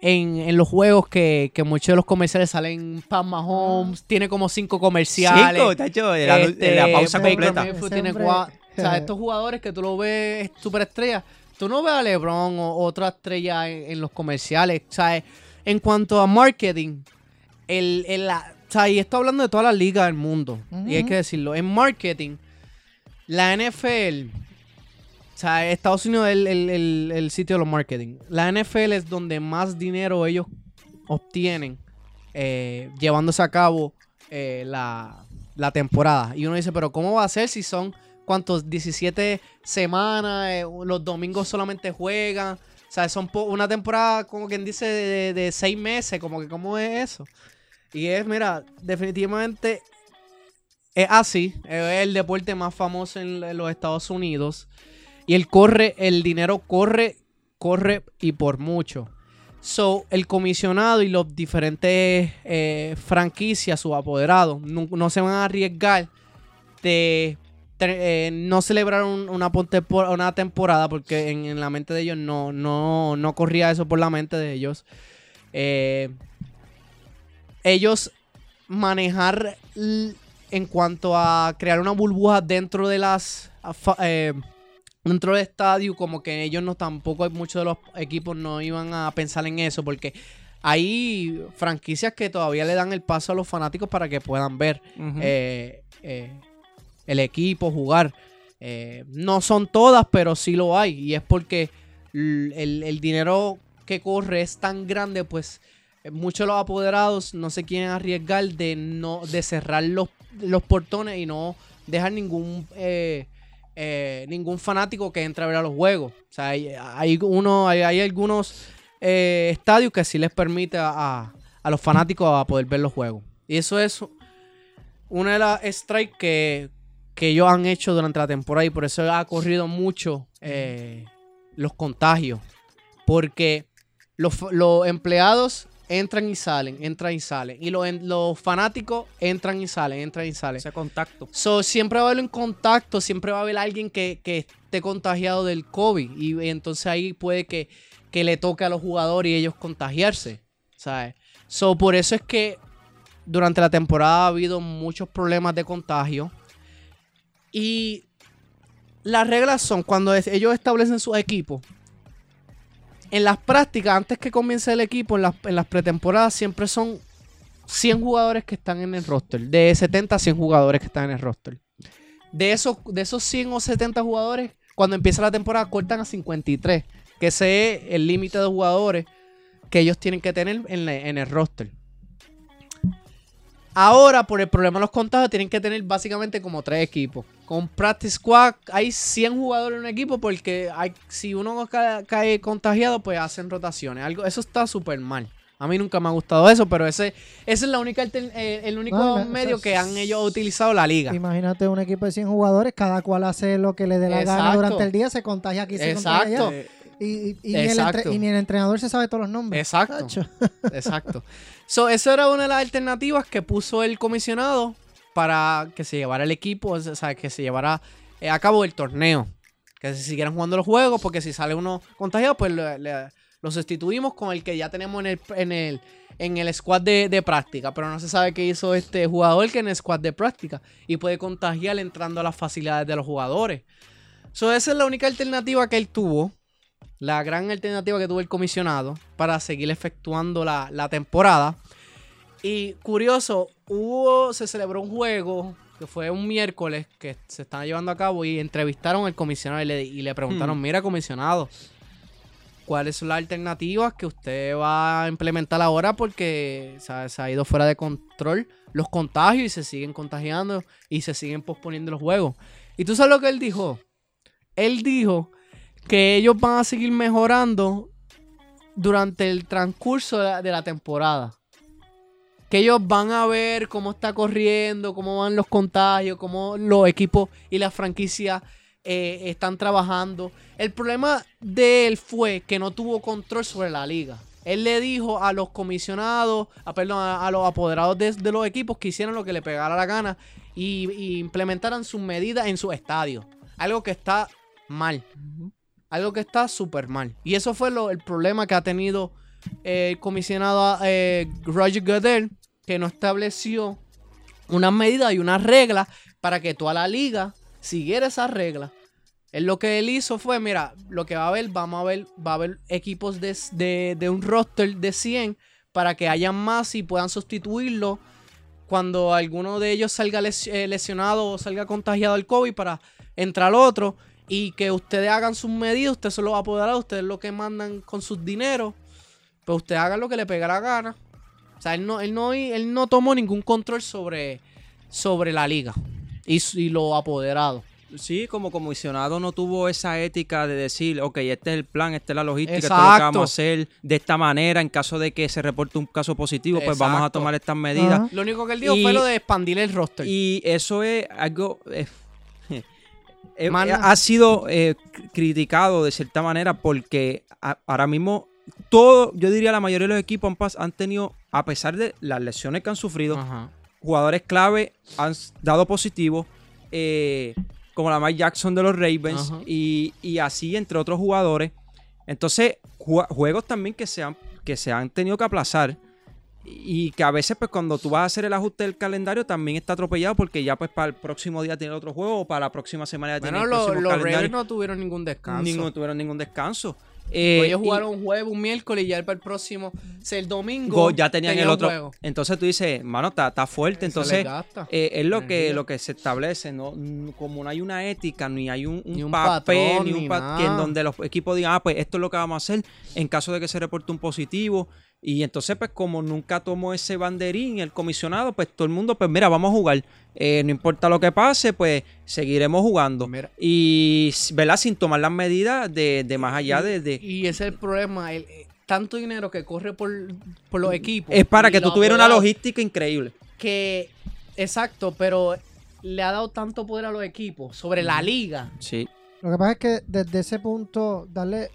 en, los juegos que, muchos de los comerciales salen Pam Mahomes, tiene como cinco comerciales. Cinco, hecho, la, este, pausa completa. Tiene cuatro, o sea, estos jugadores que tú lo ves superestrella, tú no ves a LeBron o otra estrella en, en los comerciales, ¿sabes? En cuanto a marketing, el, el, y estoy hablando de todas las ligas del mundo, y hay que decirlo, en marketing, la NFL, o sea, Estados Unidos es el, sitio de los marketing. La NFL es donde más dinero ellos obtienen eh, llevándose a cabo eh, la, la, temporada. Y uno dice, pero ¿cómo va a ser si son, ¿cuántos? 17 semanas, eh, los domingos solamente juegan. O sea, son una temporada, como quien dice, de, seis meses, como que cómo es eso. Y es, mira, definitivamente es así. Es el deporte más famoso en, los Estados Unidos. Y el corre, el dinero corre, corre y por mucho. So, el comisionado y los diferentes eh, franquicias, sus apoderados, no, se van a arriesgar de eh, no celebraron una, una temporada porque en, la mente de ellos no, no, corría eso por la mente de ellos. Eh, ellos manejar en cuanto a crear una burbuja dentro de las dentro del estadio como que ellos no tampoco muchos de los equipos no iban a pensar en eso porque hay franquicias que todavía le dan el paso a los fanáticos para que puedan ver eh, eh, el equipo jugar. Eh, no son todas, pero sí lo hay. Y es porque el, el dinero que corre es tan grande, pues muchos de los apoderados no se quieren arriesgar de no de cerrar los, los portones y no dejar ningún eh, eh, ningún fanático que entre a ver a los juegos. O sea, hay, uno, hay, algunos eh, estadios que sí les permite a, los fanáticos a poder ver los juegos. Y eso es una de las strikes que, que ellos han hecho durante la temporada y por eso ha corrido mucho eh, los contagios. Porque los empleados entran y salen, entran y salen. Y los, fanáticos entran y salen, entran y salen. Ese contacto. So, siempre va a haber un contacto, siempre va a haber alguien que, que esté contagiado del COVID. Y, y entonces ahí puede que, que le toque a los jugadores y ellos contagiarse. ¿Sabes? So, por eso es que durante la temporada ha habido muchos problemas de contagio. Y las reglas son cuando ellos establecen sus equipos. En las prácticas, antes que comience el equipo, en las, pretemporadas, siempre son 100 jugadores que están en el roster. De 70 a 100 jugadores que están en el roster. De esos, de esos 100 o 70 jugadores, cuando empieza la temporada, cortan a 53. Que ese es el límite de jugadores que ellos tienen que tener en, en el roster. Ahora, por el problema de los contagios, tienen que tener básicamente como tres equipos. Con Practice Squad hay 100 jugadores en un equipo porque hay, si uno ca- cae contagiado, pues hacen rotaciones. Algo, eso está súper mal. A mí nunca me ha gustado eso, pero ese, ese es la única altern- eh, el único No, me- medio que han ellos utilizado la liga. Imagínate un equipo de 100 jugadores, cada cual hace lo que le dé la gana Exacto. durante el día, se contagia aquí, se contagia Exacto. allá. Y, y- y ni el Exacto. y ni el entrenador se sabe todos los nombres. Exacto. Exacto. So, eso era una de las alternativas que puso el comisionado para que se llevara el equipo, o sea, que se llevara eh, a cabo el torneo. Que se siguieran jugando los juegos, porque si sale uno contagiado, pues le- le- lo sustituimos con el que ya tenemos en el, en el, en el squad de, de práctica. Pero no se sabe qué hizo este jugador que en el squad de práctica. Y puede contagiar entrando a las facilidades de los jugadores. So, esa es la única alternativa que él tuvo la gran alternativa que tuvo el comisionado para seguir efectuando la, la temporada. Y curioso, hubo, se celebró un juego que fue un miércoles que se estaba llevando a cabo y entrevistaron al comisionado y le, y le preguntaron, Hmm. mira comisionado, ¿cuáles son las alternativas que usted va a implementar ahora? Porque se ha ido fuera de control los contagios y se siguen contagiando y se siguen posponiendo los juegos. ¿Y tú sabes lo que él dijo? Él dijo que ellos van a seguir mejorando durante el transcurso de la, de la temporada. Que ellos van a ver cómo está corriendo, cómo van los contagios, cómo los equipos y las franquicias eh, están trabajando. El problema de él fue que no tuvo control sobre la liga. Él le dijo a los comisionados, a, perdón, a, los apoderados de, los equipos que hicieran lo que le pegara la gana y, y implementaran sus medidas en sus estadios. Algo que está mal. Algo que está súper mal. Y eso fue lo- el problema que ha tenido eh, el comisionado eh, Roger Goodell, que no estableció unas medidas y unas reglas para que toda la liga siguiera esas reglas. Él lo que él hizo fue, mira, lo que va a haber, vamos a ver, va a haber equipos de, de- un roster de 100 para que haya más y puedan sustituirlo cuando alguno de ellos salga eh, lesionado o salga contagiado al COVID para entrar otro y que ustedes hagan sus medidas, ustedes se lo va a apoderar, ustedes lo que mandan con sus dineros, pues ustedes hagan lo que le pegue la gana. O sea, él no, él no, él no tomó ningún control sobre, sobre la liga y, lo apoderado. Sí, como comisionado no tuvo esa ética de decir, ok, este es el plan, esta es la logística, esto es lo que vamos a hacer de esta manera en caso de que se reporte un caso positivo, pues vamos a tomar estas medidas. Lo único que él dijo Y- fue lo de expandir el roster. Y eso es algo... eh, eh, ha sido eh, cr- criticado de cierta manera porque a- ahora mismo todo, yo diría la mayoría de los equipos han, tenido, a pesar de las lesiones que han sufrido, Ajá. jugadores clave han dado positivo, eh, como la Mike Jackson de los Ravens y, y así entre otros jugadores. Entonces, ju- juegos también que se, han, que se han tenido que aplazar y que a veces pues cuando tú vas a hacer el ajuste del calendario también está atropellado porque ya pues para el próximo día tiene otro juego o para la próxima semana ya tiene Bueno, el lo- próximo los. Ravens no tuvieron ningún descanso. Ningún- tuvieron ningún descanso. Eh, ellos y- jugaron un jueves, un miércoles y ya para el próximo, o sea, el domingo. Go- ya tenían el otro. juego. Entonces tú dices, mano, está, fuerte. Entonces, eh, es lo que, lo que se establece, ¿no? Como no hay una ética, ni hay un, un Ni un papel, patrón, ni un pa- que en donde los equipos digan, ah, pues esto es lo que vamos a hacer en caso de que se reporte un positivo. Y entonces, pues, como nunca tomó ese banderín el comisionado, pues todo el mundo, pues mira, vamos a jugar. Eh, no importa lo que pase, pues seguiremos jugando. Mira. Y, ¿verdad? Sin tomar las medidas de, de más allá de... de- Y ese es el problema. el- eh, tanto dinero que corre por, por los equipos. es para y que tú tuvieras una logística increíble. Que, exacto, pero le ha dado tanto poder a los equipos sobre la liga. Sí. Lo que pasa es que desde ese punto, darle.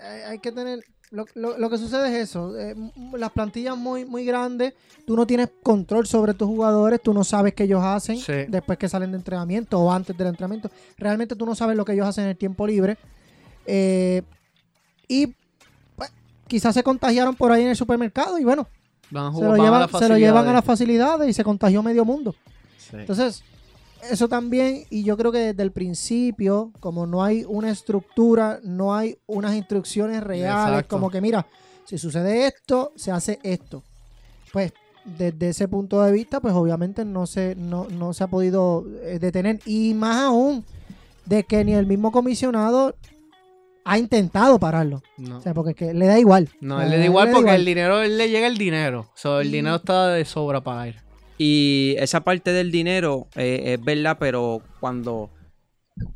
Hay, hay que tener. Lo, lo- lo que sucede es eso. eh, las plantillas muy, muy grandes. Tú no tienes control sobre tus jugadores. Tú no sabes qué ellos hacen Sí. después que salen de entrenamiento o antes del entrenamiento. Realmente tú no sabes lo que ellos hacen en el tiempo libre. Eh, y pues, quizás se contagiaron por ahí en el supermercado. Y bueno, Van a se lo, llevan, se lo llevan a las facilidades. facilidades y se contagió medio mundo. Sí. Entonces, eso también, y yo creo que desde el principio, como no hay una estructura, no hay unas instrucciones reales, Exacto. como que mira, si sucede esto, se hace esto. Pues desde ese punto de vista, pues obviamente no se, no, no se ha podido eh, detener. Y más aún, de que ni el mismo comisionado ha intentado pararlo. No. O sea, porque es que le da igual. No, O sea, él le da igual porque igual. el dinero, él le llega el dinero. So, el Y- dinero está de sobra para él. Y esa parte del dinero eh, es verdad, pero cuando.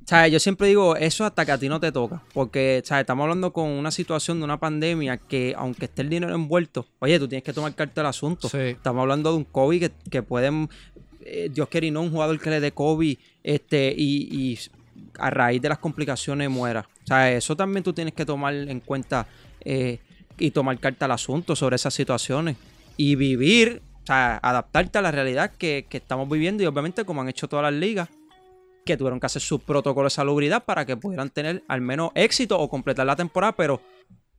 ¿Sabes? Yo siempre digo eso hasta que a ti no te toca. Porque, ¿sabes? Estamos hablando con una situación de una pandemia que, aunque esté el dinero envuelto, oye, tú tienes que tomar carta del asunto. Sí. Estamos hablando de un COVID que, que pueden. eh, Dios quiere y no, un jugador que le dé COVID este, y, y a raíz de las complicaciones muera. O sea, eso también tú tienes que tomar en cuenta eh, y tomar carta al asunto sobre esas situaciones. Y vivir, sea, adaptarte a la realidad que, que estamos viviendo y obviamente como han hecho todas las ligas, que tuvieron que hacer su protocolo de salubridad para que pudieran tener al menos éxito o completar la temporada, pero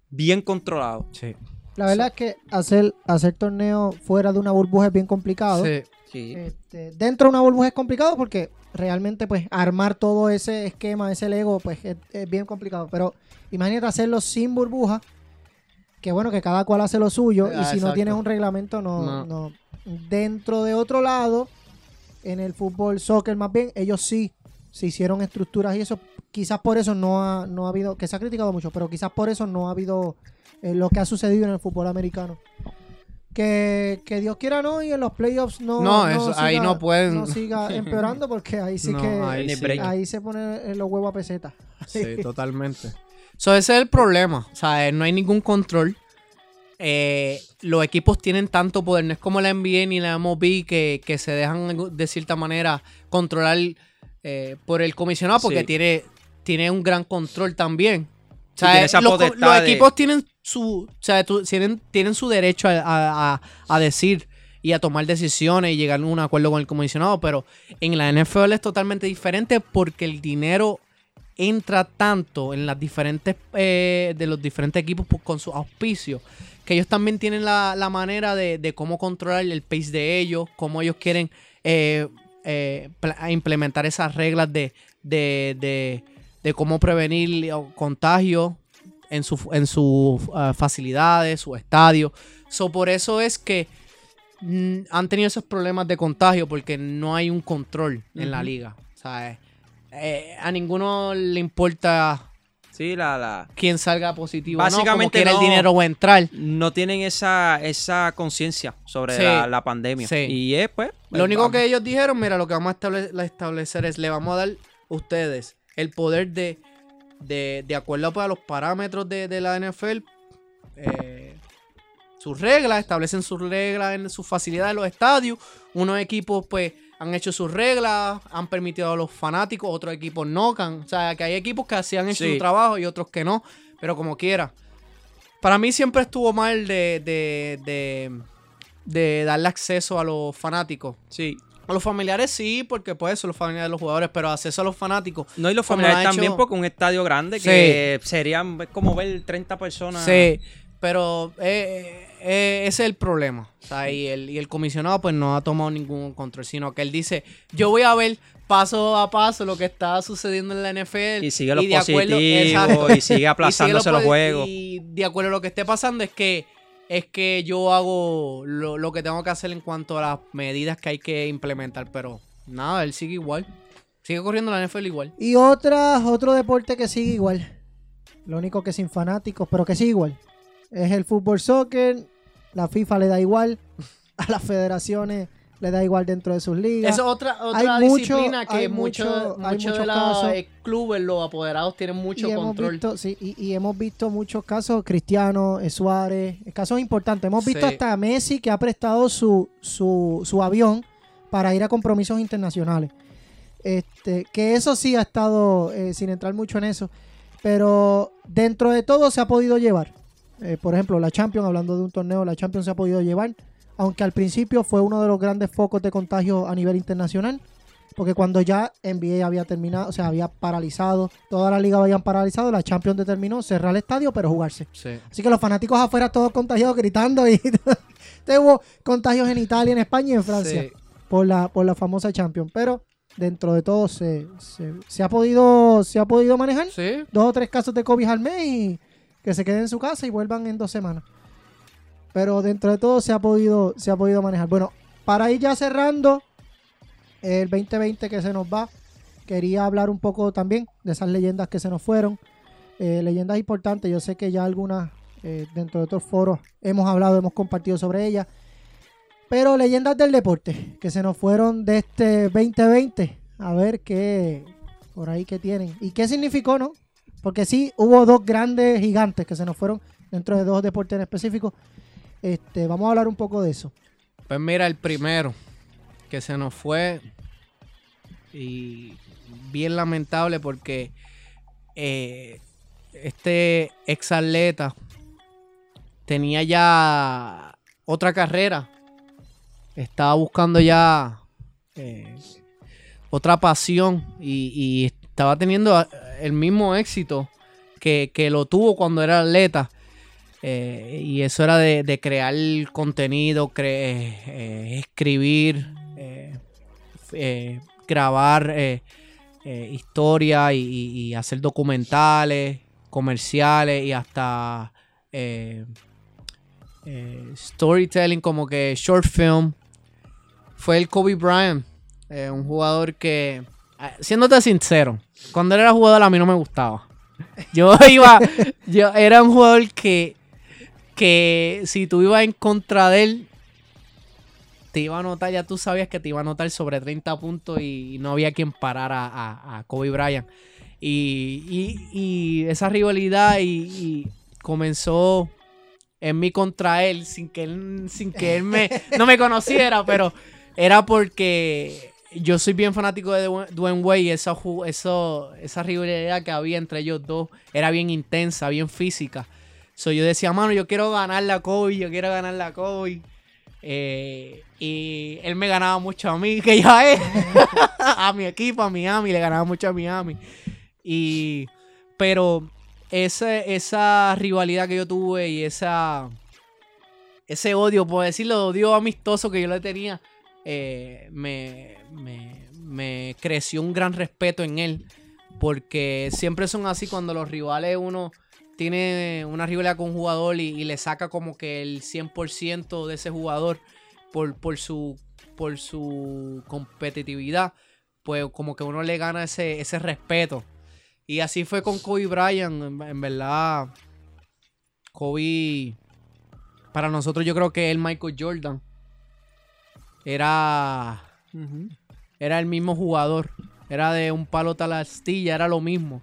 bien controlado. Sí. La verdad es que hacer, hacer torneo fuera de una burbuja es bien complicado. Sí. Sí. Este, dentro de una burbuja es complicado porque realmente pues armar todo ese esquema, ese Lego, pues es, es bien complicado. Pero imagínate hacerlo sin burbuja, que bueno, que cada cual hace lo suyo Ah, y si no tienes un reglamento no, No. no. Dentro de otro lado, en el fútbol, soccer más bien, ellos sí se hicieron estructuras y eso, quizás por eso no ha, no ha habido, que se ha criticado mucho, pero quizás por eso no ha habido eh, lo que ha sucedido en el fútbol americano. Que, que Dios quiera no y en los playoffs no, No, eso- ahí no pueden. no siga empeorando porque ahí sí No, que ahí sí. ahí se ponen los huevos a peseta. Sí, totalmente. So, ese es el problema. O sea, eh, no hay ningún control. Eh, los equipos tienen tanto poder. No es como la NBA ni la MLB que, que se dejan de cierta manera controlar eh, por el comisionado porque Sí. tiene, tiene un gran control también. O sea, los, de- equipos tienen su, o sea, tienen, tienen su derecho a, a- a- a decir y a tomar decisiones y llegar a un acuerdo con el comisionado, pero en la NFL es totalmente diferente porque el dinero entra tanto en las diferentes eh, de los diferentes equipos con sus auspicios que ellos también tienen la, la manera de, de cómo controlar el pace de ellos, cómo ellos quieren eh, eh, implementar esas reglas de, de, de, de cómo prevenir o contagio en sus en sus ah, facilidades, sus estadios. So, por eso es que mm, han tenido esos problemas de contagio porque no hay un control en la liga. Sea, eh, a ninguno le importa Sí, la, la, quién salga positivo. o no, como Básicamente no. el dinero va a entrar. no tienen esa, esa conciencia sobre Sí. la, la pandemia. Sí. Y es, pues. Lo único vamos. que ellos dijeron, mira, lo que vamos a estable- establecer es, le vamos a dar a ustedes el poder de, de, de acuerdo pues, a los parámetros de, de la NFL, eh, sus reglas, establecen sus reglas en sus facilidades, los estadios. Unos equipos, pues, han hecho sus reglas, han permitido a los fanáticos, otros equipos no. han- o sea, que hay equipos que sí han hecho Sí. su trabajo y otros que no, pero como quiera. Para mí siempre estuvo mal de, de, de, de darle acceso a los fanáticos. Sí. A los familiares sí, porque pues son los familiares de los jugadores, pero acceso a los fanáticos. No, y los familiares también, hecho- porque un estadio grande Sí. que serían como ver 30 personas. Sí, pero eh, eh, ese es el problema. O sea, y, el, y el comisionado pues no ha tomado ningún control, sino que él dice, yo voy a ver paso a paso lo que está sucediendo en la NFL. Y sigue los de acuerdo- positivos exacto. y sigue aplazándose Y los juegos. Y de acuerdo a lo que esté pasando es que es que yo hago lo, lo que tengo que hacer en cuanto a las medidas que hay que implementar, pero nada, él sigue igual. Sigue corriendo la NFL igual. Y otras, otro deporte que sigue igual. Lo único que sin fanáticos, pero que sigue igual. Es el fútbol soccer. La FIFA le da igual. A las federaciones le da igual dentro de sus ligas. Esa es otra, otra Hay mucho- disciplina que hay muchos mucho- hay muchos de muchos los casos. eh, clubes, los apoderados tienen mucho y control. visto, sí, y, y hemos visto muchos casos, Cristiano, eh, Suárez, eh, casos importantes. Hemos visto Sí. hasta a Messi que ha prestado su, su, su avión para ir a compromisos internacionales. Este, que eso sí ha estado, eh, sin entrar mucho en eso, pero dentro de todo se ha podido llevar. Eh, por ejemplo, la Champions, hablando de un torneo, la Champions se ha podido llevar, aunque al principio fue uno de los grandes focos de contagio a nivel internacional. Porque cuando ya NBA había terminado, o sea, había paralizado, toda la liga habían paralizado, la Champions determinó cerrar el estadio, pero jugarse. Sí. Así que los fanáticos afuera todos contagiados gritando y Te hubo contagios en Italia, en España y en Francia Sí. por la por la famosa Champions, pero dentro de todo se, se, se ha podido se ha podido manejar Sí. dos o tres casos de COVID al mes y que se queden en su casa y vuelvan en dos semanas. Pero dentro de todo se ha podido, se ha podido manejar. Bueno, para ir ya cerrando el 2020 que se nos va, quería hablar un poco también de esas leyendas que se nos fueron. Eh, leyendas importantes, yo sé que ya algunas eh, dentro de otros foros hemos hablado, hemos compartido sobre ellas. Pero leyendas del deporte que se nos fueron de este 2020. A ver qué por ahí que tienen. ¿Y qué significó, no? Porque sí, hubo dos grandes gigantes que se nos fueron dentro de dos deportes en específico. Este, vamos a hablar un poco de eso. Pues mira, el primero que se nos fue y bien lamentable porque eh, este ex atleta tenía ya otra carrera, estaba buscando ya eh, otra pasión y, estaba teniendo el mismo éxito que, que lo tuvo cuando era atleta. Eh, y eso era de, crear contenido, eh, escribir, eh, grabar eh, eh, historia y, y- hacer documentales, comerciales y hasta storytelling como que short film. Fue el Kobe Bryant, un jugador que, siéndote sincero, cuando era jugador a mí no me gustaba. Yo iba, yo era un jugador que que si tú ibas en contra de él, te iba a anotar, ya tú sabías que te iba a anotar sobre 30 puntos y no había quien parar a, Kobe Bryant. Y, y- esa rivalidad y, y comenzó en mí contra él sin que él, sin que él me, no me conociera, pero era porque yo soy bien fanático de Dwayne- Wade y esa, esa rivalidad que había entre ellos dos era bien intensa, bien física. So, yo decía, mano, yo quiero ganar la Kobe, yo quiero ganar la Kobe. Eh, y él me ganaba mucho a mí, que ya es. a mi equipo, a Miami, le ganaba mucho a Miami. Y, pero esa rivalidad que yo tuve y esa, ese odio, por decirlo, odio amistoso que yo le tenía, eh, me, creció un gran respeto en él. Porque siempre son así cuando los rivales uno tiene una rivalidad con un jugador y, le saca como que el 100% de ese jugador por, su, competitividad, pues como que uno le gana ese, respeto. Y así fue con Kobe Bryant, en, en verdad. Kobe, para nosotros yo creo que el Michael Jordan era, era el mismo jugador. Era de un palo tal astilla, era lo mismo.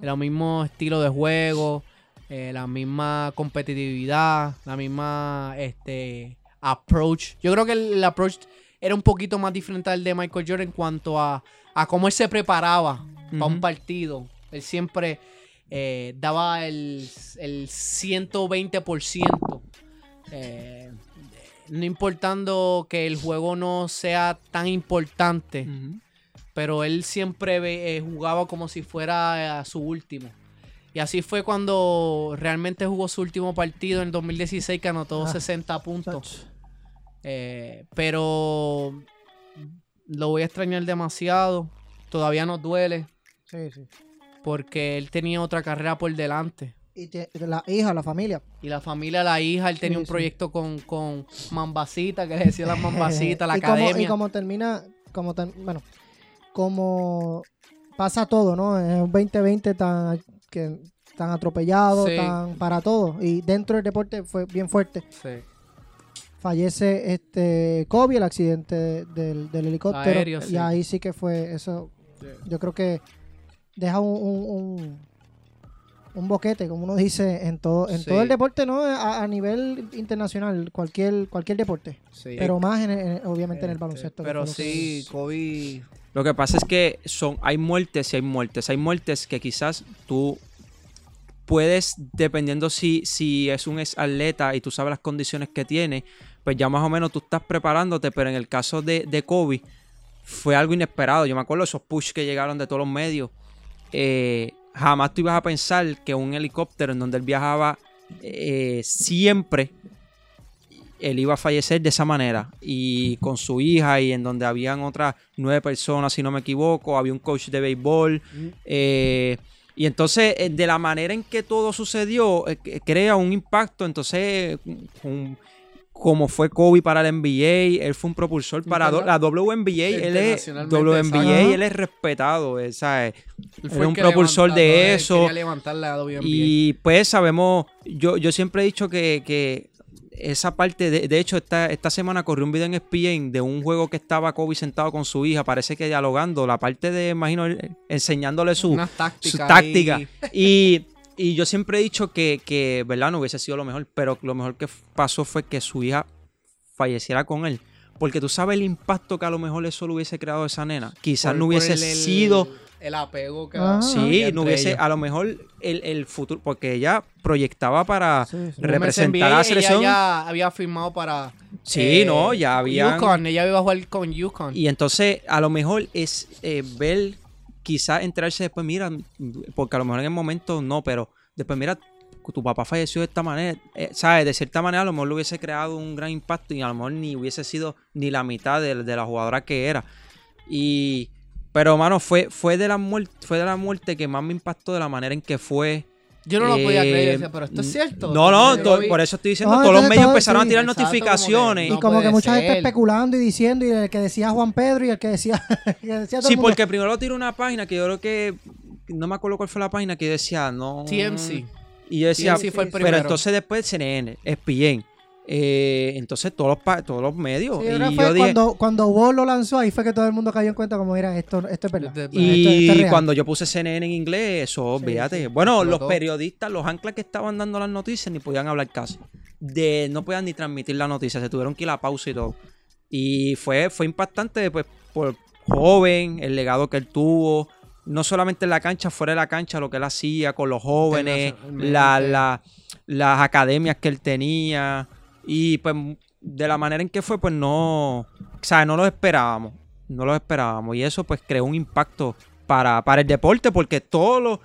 Era el mismo estilo de juego, eh, la misma competitividad, la misma este, approach. Yo creo que el, el approach era un poquito más diferente al de Michael Jordan en cuanto a, a cómo él se preparaba para un partido. Él siempre eh, daba el, el 120%. eh, no importando que el juego no sea tan importante pero él siempre eh, jugaba como si fuera eh, su último. Y así fue cuando realmente jugó su último partido en 2016 que anotó Ah, 60 puntos. Eh, pero lo voy a extrañar demasiado. Todavía nos duele Sí, sí. porque él tenía otra carrera por delante. Y te- la hija, la familia. Y la familia, la hija, él tenía Sí, un sí. proyecto con, con Mambasita, que le decía la Mambasita, la y como, academia. y como termina, como bueno, como pasa todo, ¿no? Es un 2020 tan, que, tan atropellado, Sí. tan para todo. Y dentro del deporte fue bien fuerte. Fallece este Kobe, el accidente de- del, del helicóptero. Aéreo, y ahí sí que fue eso. Yo creo que deja un, un, un, un boquete, como uno dice, en todo, en Sí. todo el deporte, ¿no? A, a nivel internacional, cualquier, cualquier deporte. Sí. Pero más, en, en- obviamente, en el baloncesto. que Pero sí, Kobe. Lo que pasa es que son, hay muertes y hay muertes. Hay muertes que quizás tú puedes, dependiendo si, si es un ex atleta y tú sabes las condiciones que tiene, pues ya más o menos tú estás preparándote, pero en el caso de, de Kobe fue algo inesperado. Yo me acuerdo de esos push que llegaron de todos los medios. Eh, jamás tú ibas a pensar que un helicóptero en donde él viajaba eh, siempre él iba a fallecer de esa manera. Y con su hija y en donde habían otras nueve personas si no me equivoco había un coach de béisbol eh, y entonces eh, de la manera en que todo sucedió eh, crea un impacto entonces un- como fue Kobe para la NBA, él fue un propulsor para do- la WNBA, él es WNBA, él es respetado, eh, ¿sabes? Él Era un el que propulsor de él eso. la. Y pues sabemos, yo, yo siempre he dicho que, que esa parte, de, de hecho esta, esta semana corrió un video en ESPN de un juego que estaba Kobe sentado con su hija, parece que dialogando, la parte de, imagino, enseñándole su, táctica. Y, y yo siempre he dicho que, que, ¿verdad? No hubiese sido lo mejor, pero lo mejor que pasó fue que su hija falleciera con él. Porque tú sabes el impacto que a lo mejor eso le hubiese creado a esa nena. Quizás Por- no hubiese el- sido El apego que Ah. Sí, había no hubiese, ellos. a lo mejor el, el futuro, porque ella proyectaba para Sí, sí. representar a la ella selección. ya había firmado para. Sí, eh, no, ya habían- Yukon, ella iba a jugar con Yukon. Y entonces, a lo mejor es eh, ver, quizás enterarse después, mira, porque a lo mejor en el momento no, pero después, mira, tu papá falleció de esta manera, eh, ¿sabes? De cierta manera, a lo mejor le hubiese creado un gran impacto y a lo mejor ni hubiese sido ni la mitad de, de la jugadora que era. Y. Pero, mano, fue, fue, de la muerte, fue de la muerte que más me impactó de la manera en que fue. Yo no lo podía Eh, creer. decía, pero esto es cierto. No, no, por eso estoy diciendo, No, todos los medios todo- empezaron sí, a tirar exacto, como que notificaciones. Y como que mucha gente ser. especulando y diciendo, y el que decía Juan Pedro y el que decía, que decía todo Sí, el mundo. porque primero tiró una página que yo creo que. No me acuerdo cuál fue la página que yo decía, no. TMC. Y yo decía, TMC fue el pero primero. entonces después CNN, ESPN. Eh, entonces todos los, todos los medios. Sí, y yo dije, cuando, cuando Ball lo lanzó, ahí fue que todo el mundo cayó en cuenta como, mira, esto, esto es verdad. Y esto- esto es real. cuando yo puse CNN en inglés, eso, Sí, fíjate. sí. Bueno, los periodistas, los anclas que estaban dando las noticias ni podían hablar casi. De, no podían ni transmitir la noticia, se tuvieron que ir a la pausa y todo. Y fue, fue impactante, pues, por joven, el legado que él tuvo. No solamente en la cancha, fuera de la cancha, lo que él hacía con los jóvenes, la, la- las academias que él tenía. Y pues de la manera en que fue, pues no, o sea, no lo esperábamos. No lo esperábamos. Y eso pues creó un impacto para, para el deporte, porque todos los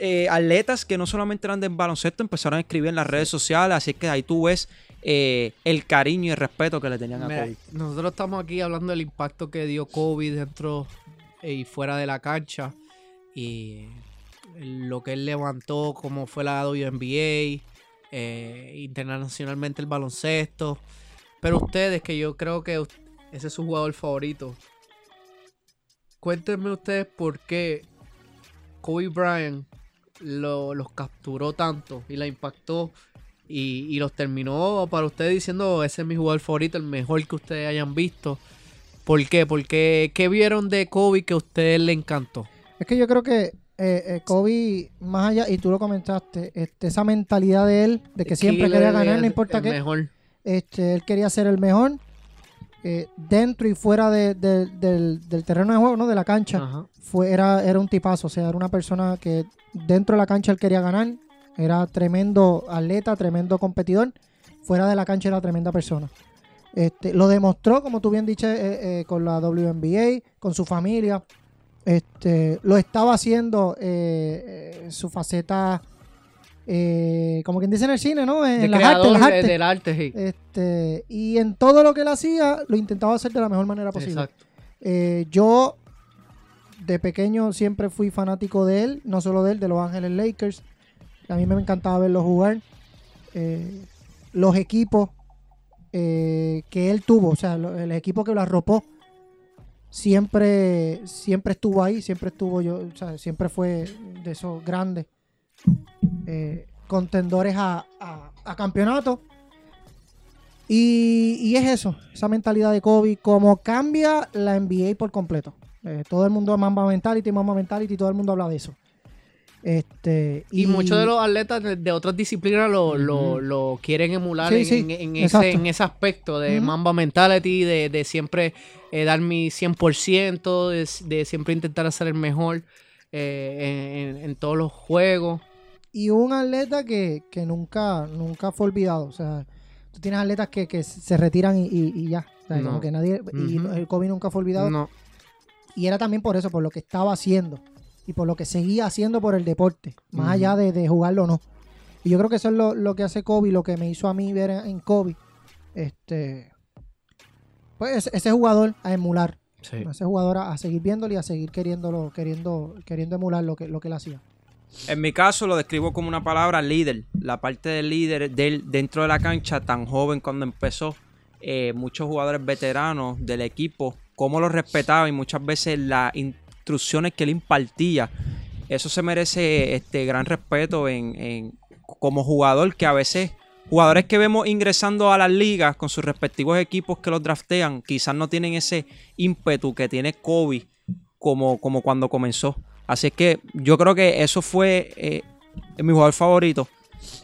eh, atletas que no solamente eran del baloncesto empezaron a escribir en las redes sociales. Así que ahí tú ves eh, el cariño y el respeto que le tenían a Kobe. nosotros estamos aquí hablando del impacto que dio Kobe dentro y fuera de la cancha y lo que él levantó, como fue la WNBA, eh, internacionalmente el baloncesto. Pero ustedes, que yo creo que ese es su jugador favorito, cuéntenme ustedes por qué Kobe Bryant lo- los capturó tanto y la impactó y, y los terminó para ustedes diciendo ese es mi jugador favorito, el mejor que ustedes hayan visto. ¿Por qué? Porque ¿qué vieron de Kobe que a ustedes le encantó? Es que yo creo que eh, eh, Kobe, más allá, y tú lo comentaste, este, esa mentalidad de él, de que siempre Killer, quería ganar, no importa el qué. Mejor. Este, él quería ser el mejor eh, dentro y fuera de- de- del, del terreno de juego, ¿no? De la cancha. Ajá. Fue, era, era un tipazo, o sea, era una persona que dentro de la cancha él quería ganar. Era tremendo atleta, tremendo competidor. Fuera de la cancha era tremenda persona. Este, lo demostró, como tú bien dices, con la WNBA, con su familia. Este, lo estaba haciendo eh, eh, su faceta, eh, como quien dice en el cine, ¿no? En De las creador artes, las artes. del arte, sí. Este, y en todo lo que él hacía, lo intentaba hacer de la mejor manera posible. Exacto. Eh, yo, de pequeño, siempre fui fanático de él, no solo de él, de Los Ángeles Lakers. A mí me encantaba verlo jugar. Eh, los equipos que él tuvo, o sea, el equipo que lo arropó, siempre, siempre estuvo ahí, siempre estuvo yo, o sea, siempre fue de esos grandes eh, contendores a, a, campeonato. Y, y es eso, esa mentalidad de Kobe, como cambia la NBA por completo. Eh, todo el mundo Mamba Mentality, Mamba Mentality, todo el mundo habla de eso. Este, Y, muchos de los atletas de, de otras disciplinas lo, lo- lo quieren emular Sí, en, sí, en- en exacto. ese, en ese aspecto de. Mamba Mentality, de, de siempre eh, dar mi 100%, de, de siempre intentar hacer el mejor eh, en, todos los juegos. y un atleta que, que nunca, nunca fue olvidado. O sea, tú tienes atletas que, que se retiran y, y- y ya. O sea, No. como que nadie. Y el Kobe nunca fue olvidado. No, Y era también por eso, por lo que estaba haciendo. Y por lo que seguía haciendo por el deporte. Más allá de, de jugarlo o no. Y yo creo que eso es lo, lo que hace Kobe, lo que me hizo a mí ver en, en Kobe. Este. Pues ese- ese jugador a emular. sí. Ese jugador a, a seguir viéndolo y a seguir queriéndolo, queriendo, queriendo emular lo que, lo que él hacía. En mi caso lo describo como una palabra líder. La parte del líder del, dentro de la cancha, tan joven cuando empezó. eh, muchos jugadores veteranos del equipo, cómo lo respetaba y muchas veces las instrucciones que él impartía. Eso se merece este gran respeto en, como jugador que a veces jugadores que vemos ingresando a las ligas con sus respectivos equipos que los draftean quizás no tienen ese ímpetu que tiene Kobe como, como cuando comenzó. Así es que yo creo que eso fue eh, mi jugador favorito.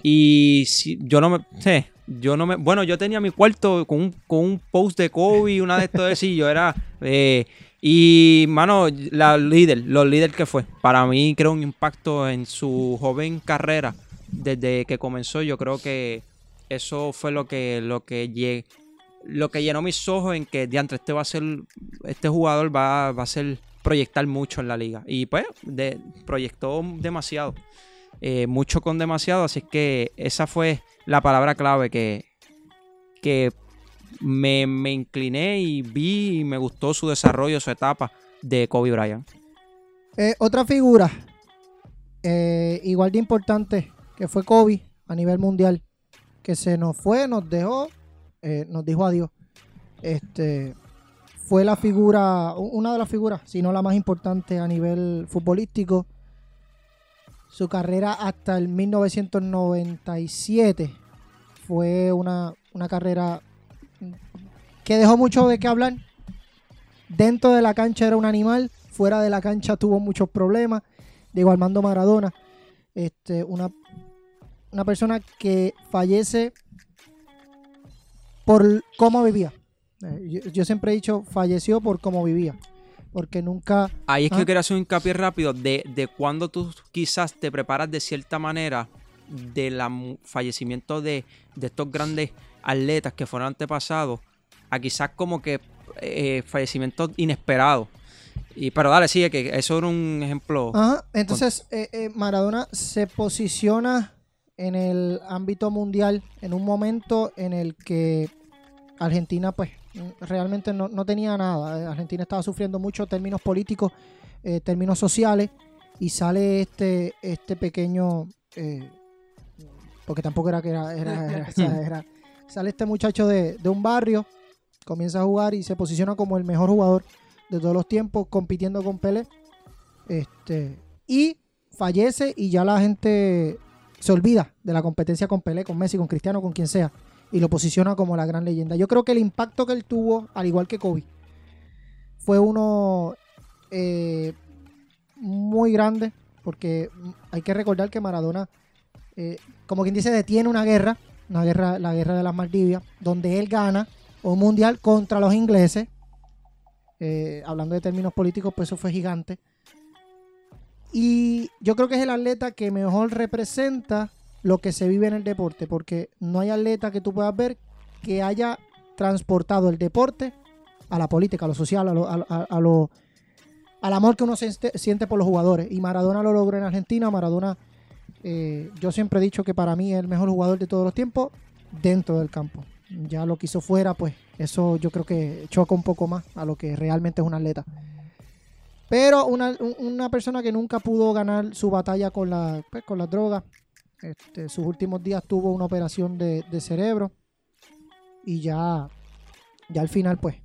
Y si, yo no me. yo no me. Bueno, yo tenía mi cuarto con un, con un post de Kobe, una de estos de sí, yo era. eh, y, mano, la líder, los líder que fue. Para mí, creo un impacto en su joven carrera. Desde que comenzó, yo creo que eso fue lo que, lo que lo que llenó mis ojos en que diantre este va a ser este jugador va, va a ser proyectar mucho en la liga y pues de, proyectó demasiado eh, mucho con demasiado así que esa fue la palabra clave que que me, me incliné y vi y me gustó su desarrollo su etapa de Kobe Bryant Eh, otra figura eh, igual de importante que fue Kobe a nivel mundial, que se nos fue, nos dejó, eh, nos dijo adiós. Este fue la figura, una de las figuras, si no la más importante a nivel futbolístico. Su carrera hasta el 1997 fue una, una carrera que dejó mucho de qué hablar. Dentro de la cancha era un animal, fuera de la cancha tuvo muchos problemas. Diego Armando Maradona, este, una, una persona que fallece por cómo vivía. Eh, Yo, yo siempre he dicho, falleció por cómo vivía. Porque nunca... Ahí es que Ah. yo quería hacer un hincapié rápido de, de cuando tú quizás te preparas de cierta manera del fallecimiento de, de estos grandes atletas que fueron antepasados a quizás como que eh, fallecimientos inesperados. Y, pero dale, sigue que eso era un ejemplo. Ajá, entonces eh, eh, Maradona se posiciona en el ámbito mundial en un momento en el que Argentina pues realmente no, no tenía nada. Eh, Argentina estaba sufriendo mucho términos políticos, eh, términos sociales y sale este, este pequeño, porque tampoco era que era, era- sale este muchacho de, de un barrio, comienza a jugar y se posiciona como el mejor jugador de todos los tiempos, compitiendo con Pelé. Este, y fallece y ya la gente se olvida de la competencia con Pelé, con Messi, con Cristiano, con quien sea. Y lo posiciona como la gran leyenda. Yo creo que el impacto que él tuvo, al igual que Kobe, fue uno eh, muy grande. Porque hay que recordar que Maradona, eh, como quien dice, detiene una guerra, una guerra, la guerra de las Maldivias, donde él gana un mundial contra los ingleses. Eh, hablando de términos políticos, pues eso fue gigante. Y yo creo que es el atleta que mejor representa lo que se vive en el deporte, porque no hay atleta que tú puedas ver que haya transportado el deporte a la política, a lo social, a lo, a, a- al amor que uno siente, siente por los jugadores. Y Maradona lo logró en Argentina. Maradona, eh, yo siempre he dicho que para mí es el mejor jugador de todos los tiempos dentro del campo. Ya lo que hizo fuera, pues eso yo creo que choca un poco más a lo que realmente es un atleta. Pero una, un- una persona que nunca pudo ganar su batalla con la, pues, con las drogas. Este, sus últimos días tuvo una operación de, de cerebro. Y ya, ya al final, pues,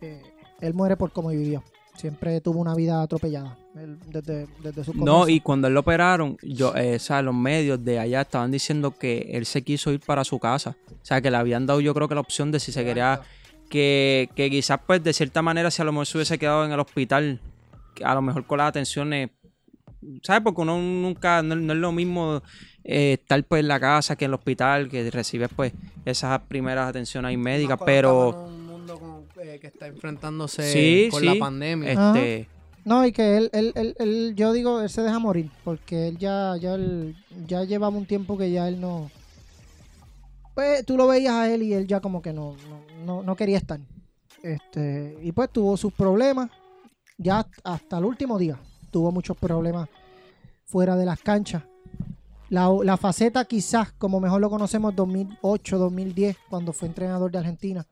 eh, él muere por cómo vivió. Siempre tuvo una vida atropellada él desde, desde su No, y cuando él lo operaron, yo, eh, o sea, los medios de allá estaban diciendo que él se quiso ir para su casa. O sea, que le habían dado yo creo que la opción de si se quería, que, que quizás pues de cierta manera si a lo mejor se hubiese quedado en el hospital, que a lo mejor con las atenciones, ¿sabes? Porque uno nunca, no, no es lo mismo eh, estar pues en la casa que en el hospital, que recibes pues esas primeras atenciones ahí médicas, pero... eh, que está enfrentándose Sí, con sí. la pandemia. Este, No, y que él, él, él, él- yo digo, él se deja morir, porque él ya, ya, él- ya llevaba un tiempo que ya él no... Pues tú lo veías a él y él ya como que no, no, no, no quería estar. Este, y pues tuvo sus problemas, ya hasta el último día tuvo muchos problemas fuera de las canchas. La, la faceta quizás, como mejor lo conocemos, 2008, 2010, cuando fue entrenador de Argentina.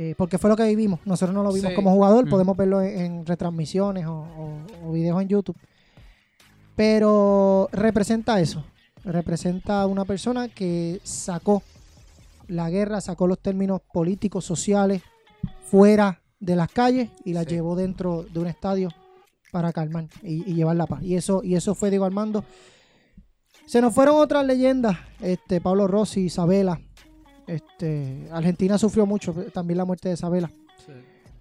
Eh, porque fue lo que vivimos. Nosotros no lo vimos Sí. como jugador, Mm. podemos verlo en, en retransmisiones o, o- o videos en YouTube. Pero representa eso. Representa a una persona que sacó la guerra, sacó los términos políticos, sociales, fuera de las calles y la Sí. llevó dentro de un estadio para calmar y, y llevar la paz. Y eso, y eso fue Diego Armando. Se nos fueron otras leyendas, este, Pablo Rossi, Isabela. Este, Argentina sufrió mucho también la muerte de Isabela.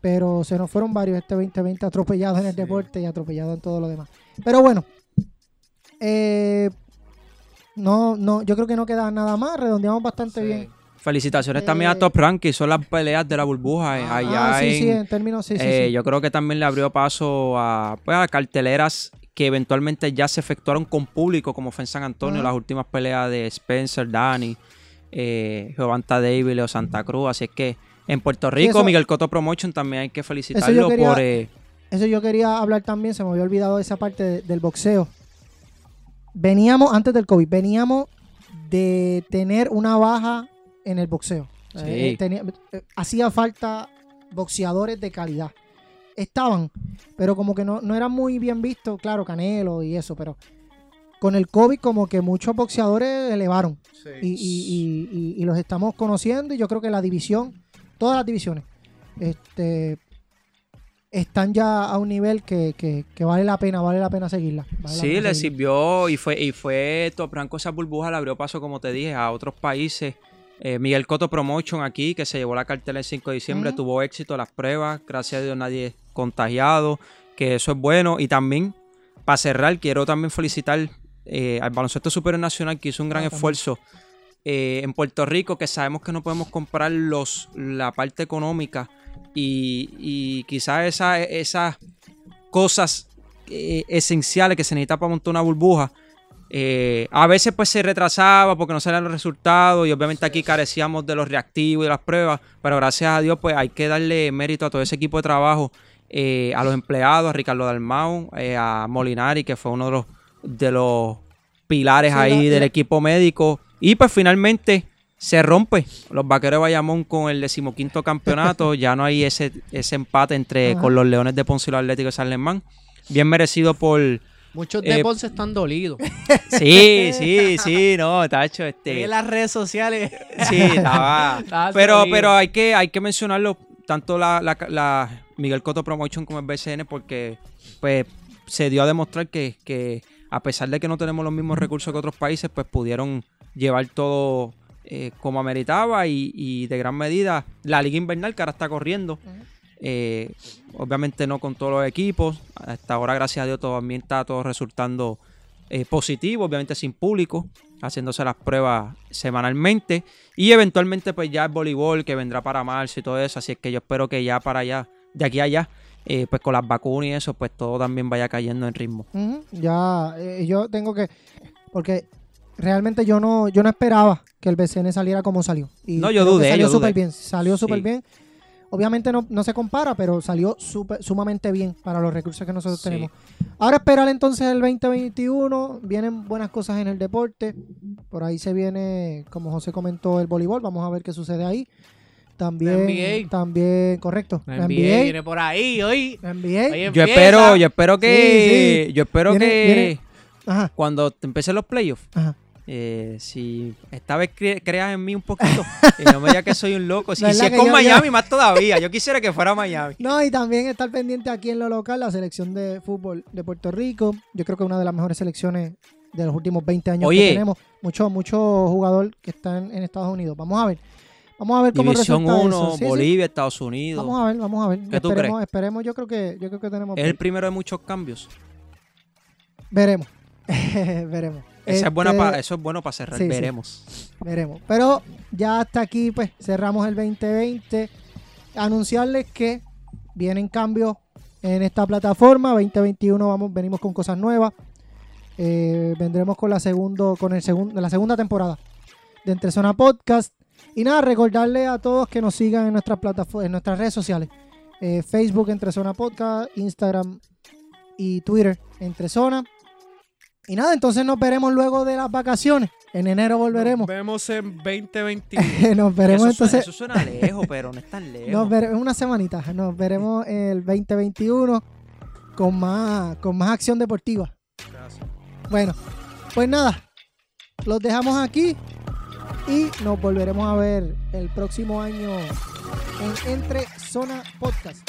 Pero se nos fueron varios este 2020 atropellados en el Sí. deporte y atropellados en todo lo demás. Pero bueno, eh, no, no, yo creo que no queda nada más. Redondeamos bastante bien. felicitaciones también a Eh, Top Rank, que son las peleas de la burbuja eh, Ah, allá Ah, sí, en, sí, en términos, sí, sí, Eh, sí. Yo creo que también le abrió paso a, pues, a carteleras que eventualmente ya se efectuaron con público, como fue en San Antonio, las últimas peleas de Spencer, Dani, eh, Giovanta David, Leo Santa Cruz. Así es que en Puerto Rico, eso- Miguel Coto Promotion también hay que felicitarlo quería- por. eh, Eso yo quería hablar también, se me había olvidado esa parte de- del boxeo. Veníamos, antes del COVID, veníamos de tener una baja en el boxeo. Sí. Eh, tenía- eh, hacía falta boxeadores de calidad. Estaban, pero como que no, no eran muy bien vistos, claro, Canelo y eso, pero con el COVID como que muchos boxeadores elevaron y, y- y- y- y los estamos conociendo y yo creo que la división, todas las divisiones, este, están ya a un nivel que, que- que vale la pena, vale la pena seguirla. vale Sí, pena le seguirla. sirvió y fue, y fue Top esa burbuja, le abrió paso, como te dije, a otros países. Eh, Miguel Coto Promotion aquí, que se llevó la cartela el 5 de diciembre, tuvo éxito las pruebas, gracias a Dios nadie contagiado, que eso es bueno. Y también, para cerrar, quiero también felicitar eh, al Baloncesto Superior Nacional, que hizo un gran Ah, esfuerzo eh, en Puerto Rico, que sabemos que no podemos comprar los, la parte económica y, y quizás esa- esas cosas eh, esenciales que se necesita para montar una burbuja. a veces pues se retrasaba porque no salían los resultados y obviamente aquí carecíamos de los reactivos y de las pruebas, pero gracias a Dios pues hay que darle mérito a todo ese equipo de trabajo, eh, a los empleados, a Ricardo Dalmau, eh, a Molinari que fue uno de los, de los pilares Sí, ahí la- del la- equipo médico y pues finalmente se rompe los vaqueros de Bayamón con el decimoquinto campeonato. ya no hay ese, ese empate entre Ajá. con los Leones de Ponce y los Atléticos de San Germán. Bien merecido por. Muchos de Eh, Ponce están dolidos. Sí, sí, sí, no, Tacho, este. En las redes sociales. Sí. Estaba pero, dolido. pero hay que, hay que mencionarlo, tanto la, la- la Miguel Coto Promotion como el BCN, porque pues se dio a demostrar que, que a pesar de que no tenemos los mismos recursos que otros países, pues pudieron llevar todo eh, como ameritaba y, y de gran medida la liga invernal que ahora está corriendo. eh, obviamente no con todos los equipos. Hasta ahora, gracias a Dios, también está todo resultando eh, positivo, obviamente sin público, haciéndose las pruebas semanalmente. Y eventualmente, pues ya el voleibol que vendrá para marzo y todo eso. Así es que yo espero que ya para allá, de aquí a allá, eh, pues con las vacunas y eso, pues todo también vaya cayendo en ritmo. Ya, eh, yo tengo que. Porque realmente yo no, yo no esperaba que el BCN saliera como salió. Y No, yo dudé, Salió súper bien. Salió súper Sí. bien. Obviamente no, no se compara, pero salió súper- sumamente bien para los recursos que nosotros Sí. tenemos. Ahora esperar entonces el 2021. Vienen buenas cosas en el deporte. Por ahí se viene, como José comentó, el voleibol. Vamos a ver qué sucede ahí. También, NBA. también, correcto. La La NBA NBA. viene por ahí hoy. La NBA. Hoy Yo empieza. espero, yo espero que. Sí, sí. Yo espero Viene- que viene- Ajá, cuando te empiecen los playoffs, ajá. eh, si esta vez cre- creas en mí un poquito y no me digas que soy un loco. Si, ¿Verdad si es con yo- Miami, yo- más todavía. Yo quisiera que fuera Miami. No, y también estar pendiente aquí en lo local, la selección de fútbol de Puerto Rico. Yo creo que es una de las mejores selecciones de los últimos 20 años Oye. que tenemos. Mucho, mucho jugador que están en Estados Unidos. Vamos a ver. Vamos a ver cómo División resulta 1, eso. Sí, sí. Bolivia, Estados Unidos. Vamos a ver, vamos a ver. ¿Qué tú esperemos, crees? esperemos. Yo creo que, yo creo que tenemos. Es el primero de muchos cambios. Veremos. veremos. Esa es buena Este, pa- eso es bueno para cerrar. sí. Veremos. Veremos. Pero ya hasta aquí, pues, cerramos el 2020. Anunciarles que vienen cambios en esta plataforma. 2021 vamos, venimos con cosas nuevas. Eh, vendremos con la segundo, con el segundo, la segunda temporada de Entre Zona Podcast. Y nada, recordarle a todos que nos sigan en nuestras plataformas, en nuestras redes sociales. Eh, Facebook Entre Zona Podcast, Instagram y Twitter Entre Zona. Y nada, entonces nos veremos luego de las vacaciones. En enero volveremos. Nos vemos en 2021. Nos veremos eso, entonces. suena, eso suena lejos, pero no es tan lejos. Nos veremos en una semanita. Nos veremos el 2021 con más, con más acción deportiva. Bueno, pues nada. Los dejamos aquí y nos volveremos a ver el próximo año en Entre Zona Podcast.